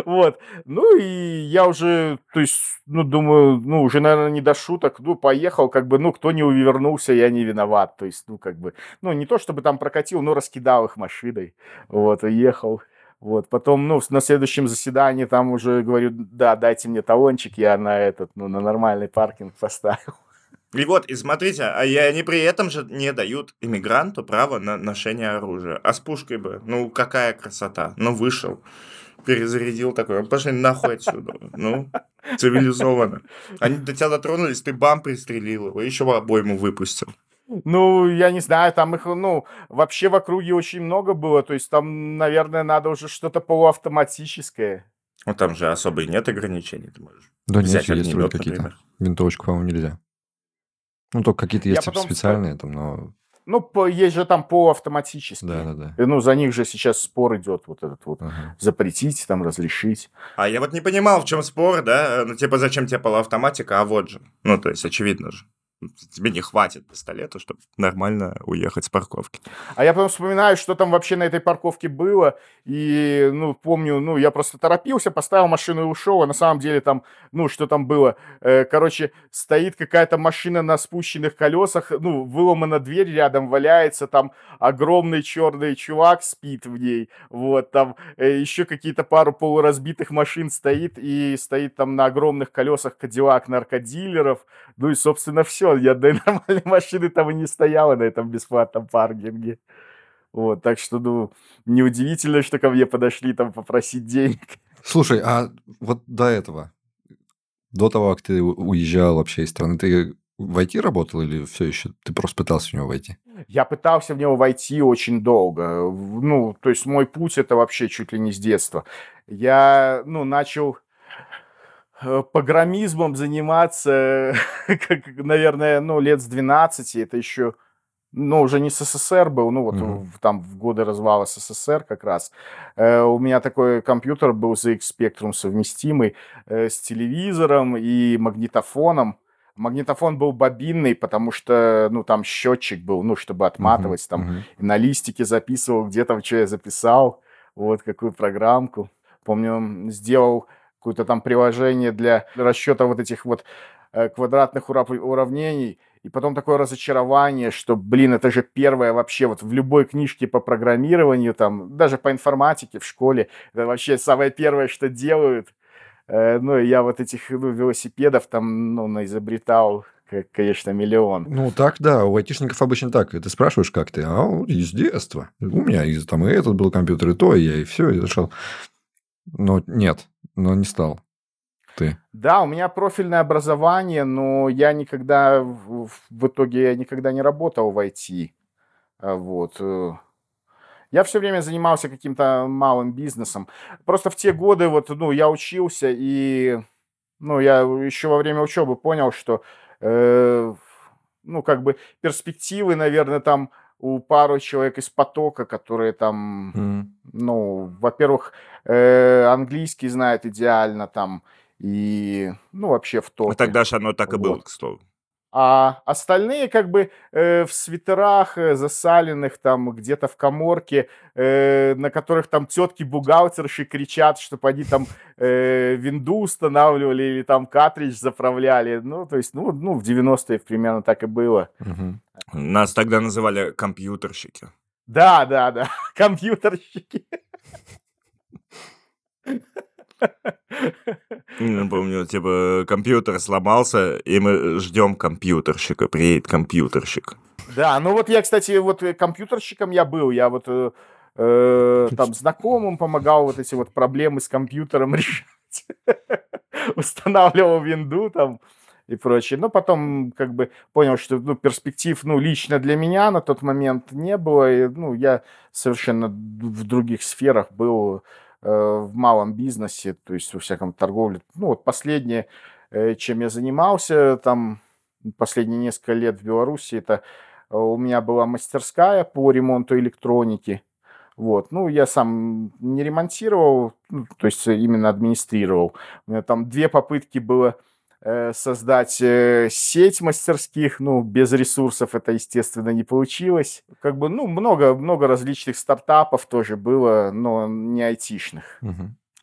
вот. Ну, и я уже, то есть, ну, думаю, ну, уже, наверное, не до шуток, ну, поехал, как бы, ну, кто не увернулся, я не виноват, то есть, ну, как бы, ну, не то чтобы там прокатил, но раскидал их машиной, вот, уехал. Вот, потом, ну, на следующем заседании там уже говорю, да, дайте мне талончик, я на этот, ну, на нормальный паркинг поставил. И вот, и смотрите, а и они при этом же не дают иммигранту право на ношение оружия. А с пушкой бы, ну какая красота. Ну вышел, перезарядил такой, пошли нахуй отсюда. Ну, цивилизованно. Они до тебя дотронулись, ты бам пристрелил его, еще обойму выпустил. Ну, я не знаю, там их, ну, вообще в округе очень много было, то есть там, наверное, надо уже что-то полуавтоматическое. Ну, там же особо и нет ограничений, ты можешь Да нет, есть вроде какие-то. Винтовочку, по-моему, нельзя. Ну, только какие-то есть типа, специальные там, но... Ну, по, есть же там полуавтоматические. Да, да, да. И, ну, за них же сейчас спор идет, вот этот вот, ага. запретить, там, разрешить. А я вот не понимал, в чем спор, да? Ну, типа, зачем тебе полуавтоматика, а вот же. Ну, то есть, очевидно же тебе не хватит пистолета, чтобы нормально уехать с парковки. А я потом вспоминаю, что там вообще на этой парковке было, и, ну, помню, ну, я просто торопился, поставил машину и ушел, а на самом деле там, ну, что там было? Э, короче, стоит какая-то машина на спущенных колесах, ну, выломана дверь рядом, валяется, там огромный черный чувак спит в ней, вот, там э, еще какие-то пару полуразбитых машин стоит, и стоит там на огромных колесах Кадиллак наркодилеров, ну и, собственно, все, ни одной нормальной машины там и не стояло на этом бесплатном паркинге. Вот, так что, ну, неудивительно, что ко мне подошли там попросить денег. Слушай, а вот до этого, до того, как ты уезжал вообще из страны, ты в IT работал или все еще ты просто пытался в него войти? Я пытался в него войти очень долго. Ну, то есть мой путь это вообще чуть ли не с детства. Я, ну, начал погромизмом заниматься, как, наверное, ну, лет с 12, это еще, ну, уже не СССР был, ну, вот mm-hmm. в, там в годы развала СССР как раз. Э, у меня такой компьютер был ZX Spectrum совместимый э, с телевизором и магнитофоном. Магнитофон был бобинный, потому что, ну, там счетчик был, ну, чтобы отматывать, uh-huh, там, uh-huh. на листике записывал где-то, что я записал, вот, какую программку. Помню, сделал какое-то там приложение для расчета вот этих вот э, квадратных уравнений, и потом такое разочарование, что, блин, это же первое вообще вот в любой книжке по программированию, там, даже по информатике в школе, это вообще самое первое, что делают. Э, ну, и я вот этих ну, велосипедов там, ну, наизобретал, конечно, миллион. Ну, так, да, у айтишников обычно так. Ты спрашиваешь, как ты? А из детства. У меня из, там и этот был компьютер, и то, и я, и все, и зашел. Но нет, но не стал. Ты. Да, у меня профильное образование, но я никогда, в, итоге, я никогда не работал в IT. А, вот. Э. Я все время занимался каким-то малым бизнесом. Просто в те годы, вот, ну, я учился, и, ну, я еще во время учебы понял, что, э, ну, как бы перспективы, наверное, там у пару человек из потока, которые там, mm. ну, во-первых, э, английский знает идеально там, и, ну, вообще в топ. А тогда же оно так и было, к слову. А остальные как бы э, в свитерах э, засаленных там где-то в коморке, э, на которых там тетки-бухгалтерши кричат, чтобы они там э, винду устанавливали или там картридж заправляли. Ну, то есть, ну, ну в 90-е примерно так и было. Мгм. Нас тогда называли компьютерщики. Да, да, да, компьютерщики. Ну, помню, типа, компьютер сломался, и мы ждем компьютерщика, приедет компьютерщик. Да, ну вот я, кстати, вот компьютерщиком я был, я вот э, э, там знакомым помогал вот эти вот проблемы с компьютером решать. Устанавливал винду там и прочее. Но потом как бы понял, что ну, перспектив, ну, лично для меня на тот момент не было. И, ну, я совершенно в других сферах был в малом бизнесе, то есть во всяком торговле. Ну, вот последнее, э, чем я занимался, там, последние несколько лет в Беларуси, это э, у меня была мастерская по ремонту электроники. Вот, ну, я сам не ремонтировал, ну, то есть именно администрировал. У меня там две попытки было э, создать э, сеть мастерских, ну, без ресурсов это, естественно, не получилось. Как бы, ну, много, много различных стартапов тоже было, но не айтишных.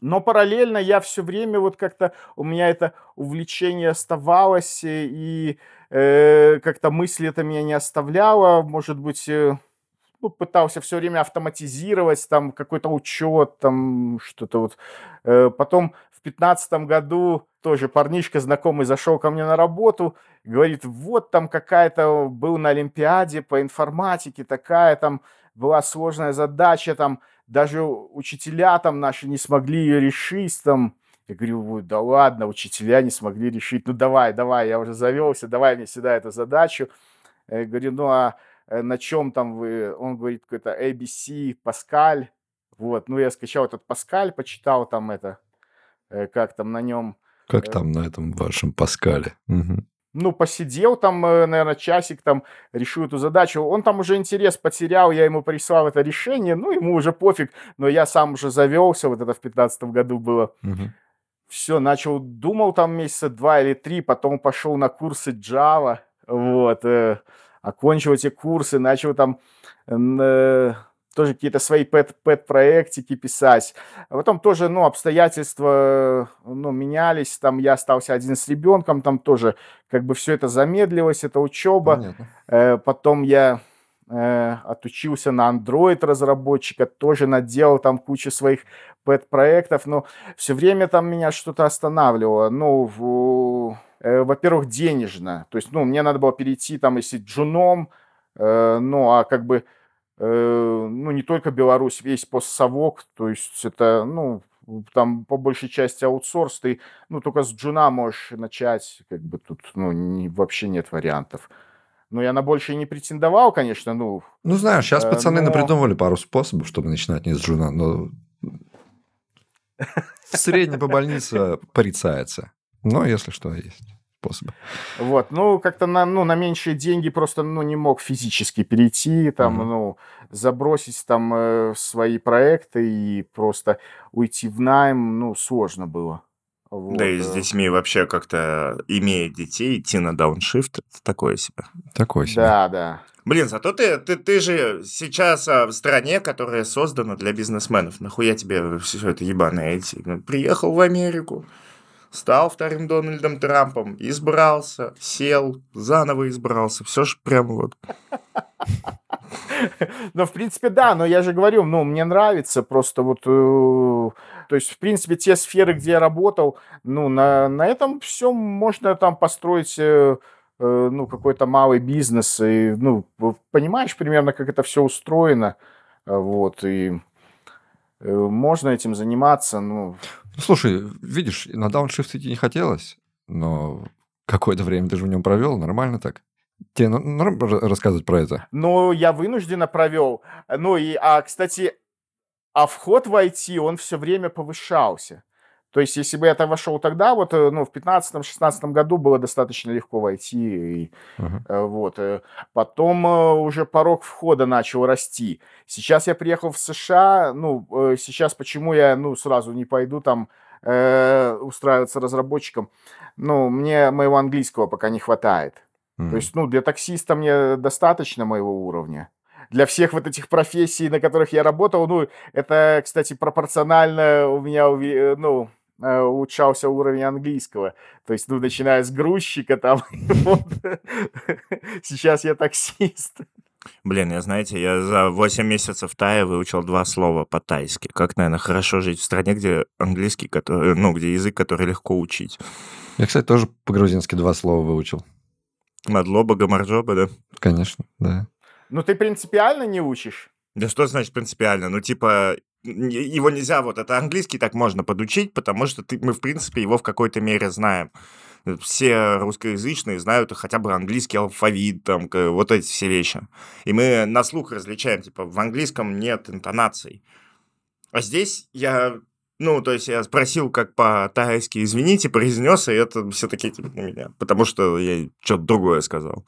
Но параллельно я все время вот как-то у меня это увлечение оставалось, э, и э, как-то мысли это меня не оставляло. Может быть, э, ну, пытался все время автоматизировать, там какой-то учет, там что-то вот. Э, потом в пятнадцатом году тоже парнишка знакомый зашел ко мне на работу, говорит, вот там какая-то, был на Олимпиаде по информатике, такая там была сложная задача, там даже учителя там наши не смогли ее решить, там, я говорю, «Ой, да ладно, учителя не смогли решить, ну давай, давай, я уже завелся, давай мне сюда эту задачу. Я говорю, ну а э, на чем там вы, он говорит, какой-то ABC, Паскаль, вот, ну я скачал этот Паскаль, почитал там это, э, как там на нем, Как Э. там на этом вашем Паскале? Мгм. ну, посидел там, наверное, часик, там, решил эту задачу. Он там уже интерес потерял, я ему прислал это решение, ну, ему уже пофиг, но я сам уже завелся, вот это в пятнадцатом году было. Мгм. Все, начал, думал там месяца два или три, потом пошел на курсы Java, вот, э, окончил эти курсы, начал там э, тоже какие-то свои пэт, пэт-проектики писать. А потом тоже, ну, обстоятельства, ну, менялись, там я остался один с ребенком, там тоже как бы все это замедлилось, это учеба. Понятно. Э, Потом я э, отучился на Android разработчика, тоже наделал там кучу своих пэт-проектов, но все время там меня что-то останавливало. Ну, в- э, во-первых, денежно. То есть, ну, мне надо было перейти там, если джуном, э, ну, а как бы, ну, не только Беларусь, весь постсовок, то есть это, ну, там по большей части аутсорс, ты, ну, только с джуна можешь начать, как бы тут, ну, не- вообще нет вариантов. Ну, я на больше не претендовал, конечно, ну, Ну, знаешь, сейчас Э, пацаны но- напридумывали пару способов, чтобы начинать не с джуна, но в среднем по больнице порицается. Но, если что, есть способы. вот, ну, как-то на, ну, на меньшие деньги просто, ну, не мог физически перейти, там, Мгм. ну, забросить там э, свои проекты и просто уйти в найм, ну, сложно было. Вот, Да и с э. детьми вообще как-то, имея детей, идти на дауншифт, это такое себе. Такой себе. Да, да. Блин, зато ты, ты, ты же сейчас а, в стране, которая создана для бизнесменов. Нахуя тебе все это ебаное идти? Ну, Приехал в Америку, стал вторым Дональдом Трампом, избрался, сел, заново избрался. Все ж прям вот. Ну, в принципе, да, но я же говорю, ну, мне нравится просто вот, э, то есть, в принципе, те сферы, где я работал, ну, на, на этом все можно там построить, э, э, ну, какой-то малый бизнес, и, ну, понимаешь примерно, как это все устроено, вот, и можно этим заниматься, ну, Ну, слушай, видишь, на дауншифт идти не хотелось, но какое-то время ты же в нем провел, нормально так. Тебе норм ра- рассказывать про это? но я вынужденно провел, ну, и, а, кстати, а вход в IT, он все время повышался. То есть, если бы я там вошел тогда, вот, э, ну, в 15-16 году было достаточно легко войти, и, э, вот. э, Потом уже порог входа начал расти. Сейчас я приехал в США, ну, сейчас почему я, ну, сразу не пойду там э, устраиваться разработчиком, ну, мне моего английского пока не хватает. То есть, ну, для таксиста мне достаточно моего уровня. Для всех вот этих профессий, на которых я работал, ну, это, кстати, пропорционально у меня, ну, улучшался уровень английского. То есть, ну, начиная с грузчика там, вот. сейчас я таксист. Блин, я, знаете, я за 8 месяцев Тая выучил два слова по-тайски. Как, наверное, хорошо жить в стране, где английский, который, ну, где язык, который легко учить. Я, кстати, тоже по-грузински два слова выучил. Мадлоба, гамарджоба, да? Конечно, да. Ну, ты принципиально не учишь? Да что значит принципиально? Ну, типа, его нельзя, вот это английский так можно подучить, потому что ты, мы, в принципе, его в какой-то мере знаем. Все русскоязычные знают хотя бы английский алфавит, там, вот эти все вещи. И мы на слух различаем, типа, в английском нет интонаций. А здесь я, ну, то есть я спросил, как по-тайски, извините, произнес, и это все-таки типа, на меня, потому что я что-то другое сказал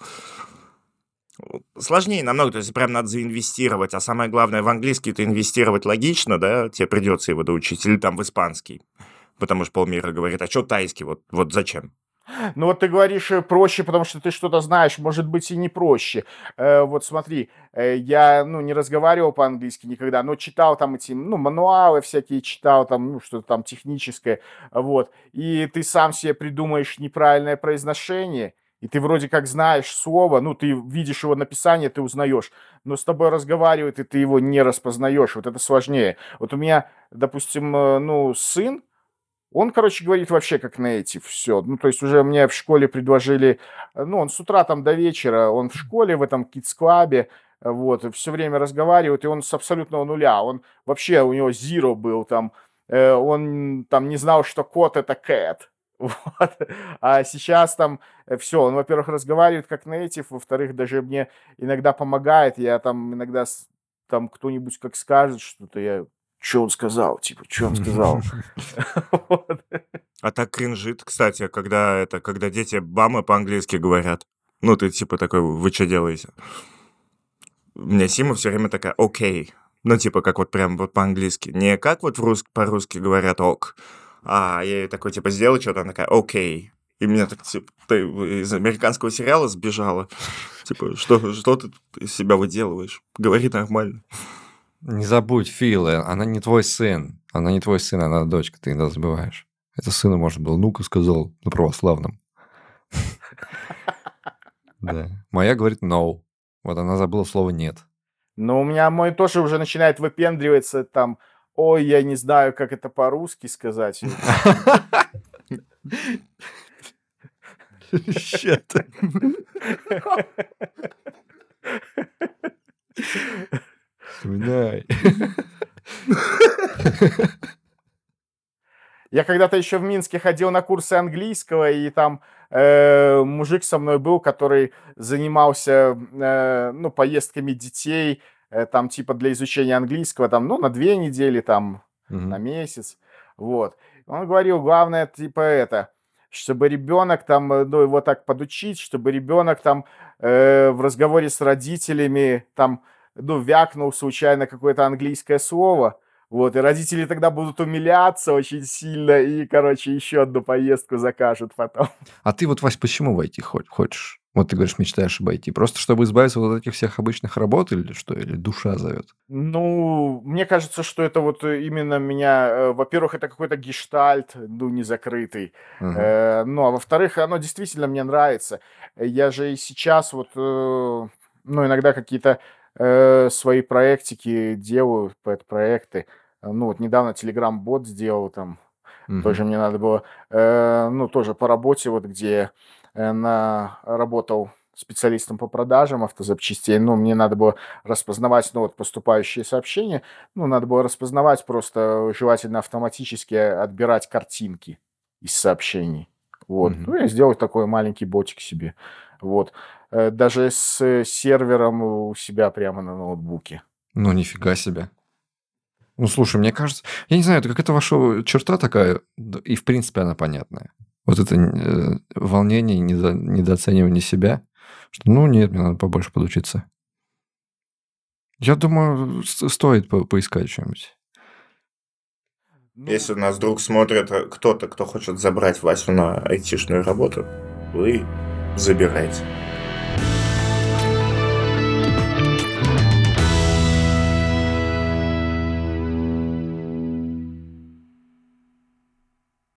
сложнее намного, то есть прям надо заинвестировать, а самое главное, в английский это инвестировать логично, да, тебе придется его доучить, или там в испанский, потому что полмира говорит, а что тайский, вот, вот зачем? Ну вот ты говоришь э, проще, потому что ты что-то знаешь, может быть и не проще. Э, вот смотри, э, я ну не разговаривал по-английски никогда, но читал там эти ну мануалы всякие читал там ну что-то там техническое, вот. И ты сам себе придумаешь неправильное произношение, и ты вроде как знаешь слово, ну, ты видишь его написание, ты узнаешь, но с тобой разговаривает, и ты его не распознаешь, вот это сложнее. Вот у меня, допустим, э, ну, сын, он, короче, говорит вообще как native, все. Ну, то есть уже мне в школе предложили, э, ну, он с утра там до вечера, он в школе, в этом kids-клабе, вот, все время разговаривает, и он с абсолютного нуля, он вообще, у него zero был там, э, он там не знал, что кот это cat, Вот. А сейчас там э, все, он, во-первых, разговаривает как нейтив, во-вторых, даже мне иногда помогает. Я там иногда там кто-нибудь как скажет что-то, я что он сказал, типа, что он сказал. А так кринжит, кстати, когда это, когда дети бамы по-английски говорят. Ну, ты типа такой, вы что делаете? У меня Сима все время такая, окей. Ну, типа, как вот прям вот по-английски. Не как вот по-русски говорят ок, а я ей такой, типа, сделай что-то, она такая, окей. И меня так, типа, ты из американского сериала сбежала. Типа, что, что ты из себя выделываешь? Говори нормально. Не забудь, Фил, она не твой сын. Она не твой сын, она дочка, ты иногда забываешь. Это сына, может, был, ну-ка сказал на православном. Да. Моя говорит no. Вот она забыла слово нет. Но у меня мой тоже уже начинает выпендриваться там Ой, я не знаю, как это по-русски сказать. Щет. Вспоминай. Я когда-то еще в Минске ходил на курсы английского, и там э, мужик со мной был, который занимался э, ну, поездками детей там типа для изучения английского, там, ну, на две недели, там, угу. на месяц, вот. Он говорил, главное, типа, это, чтобы ребенок там, э, ну, его так подучить, чтобы ребенок там э, в разговоре с родителями там, ну, вякнул случайно какое-то английское слово, вот, и родители тогда будут умиляться очень сильно, и, короче, еще одну поездку закажут потом. А ты вот, Вась, почему войти хочешь? Вот ты говоришь, мечтаешь об IT. Просто чтобы избавиться от этих всех обычных работ или что? Или душа зовет? Ну, мне кажется, что это вот именно меня... Э, во-первых, это какой-то гештальт, ну, не закрытый. Uh-huh. Э, ну, а во-вторых, оно действительно мне нравится. Я же и сейчас вот, э, ну, иногда какие-то э, свои проектики делаю, проекты. Ну, вот недавно Telegram-бот сделал там. Uh-huh. Тоже мне надо было, э, ну, тоже по работе, вот где Э, на, работал специалистом по продажам автозапчастей, ну, мне надо было распознавать, ну, вот поступающие сообщения, ну, надо было распознавать просто, желательно автоматически отбирать картинки из сообщений. Вот. Mm-hmm. Ну, я сделал такой маленький ботик себе. Вот. Э, даже с сервером у себя прямо на ноутбуке. Ну, нифига себе. Ну, слушай, мне кажется... Я не знаю, это какая-то ваша черта такая, и, в принципе, она понятная вот это э, волнение, недо, недооценивание себя, что ну нет, мне надо побольше подучиться. Я думаю, стоит по поискать что-нибудь. Если нас вдруг смотрит э, кто-то, кто хочет забрать Васю на айтишную работу, вы забирайте.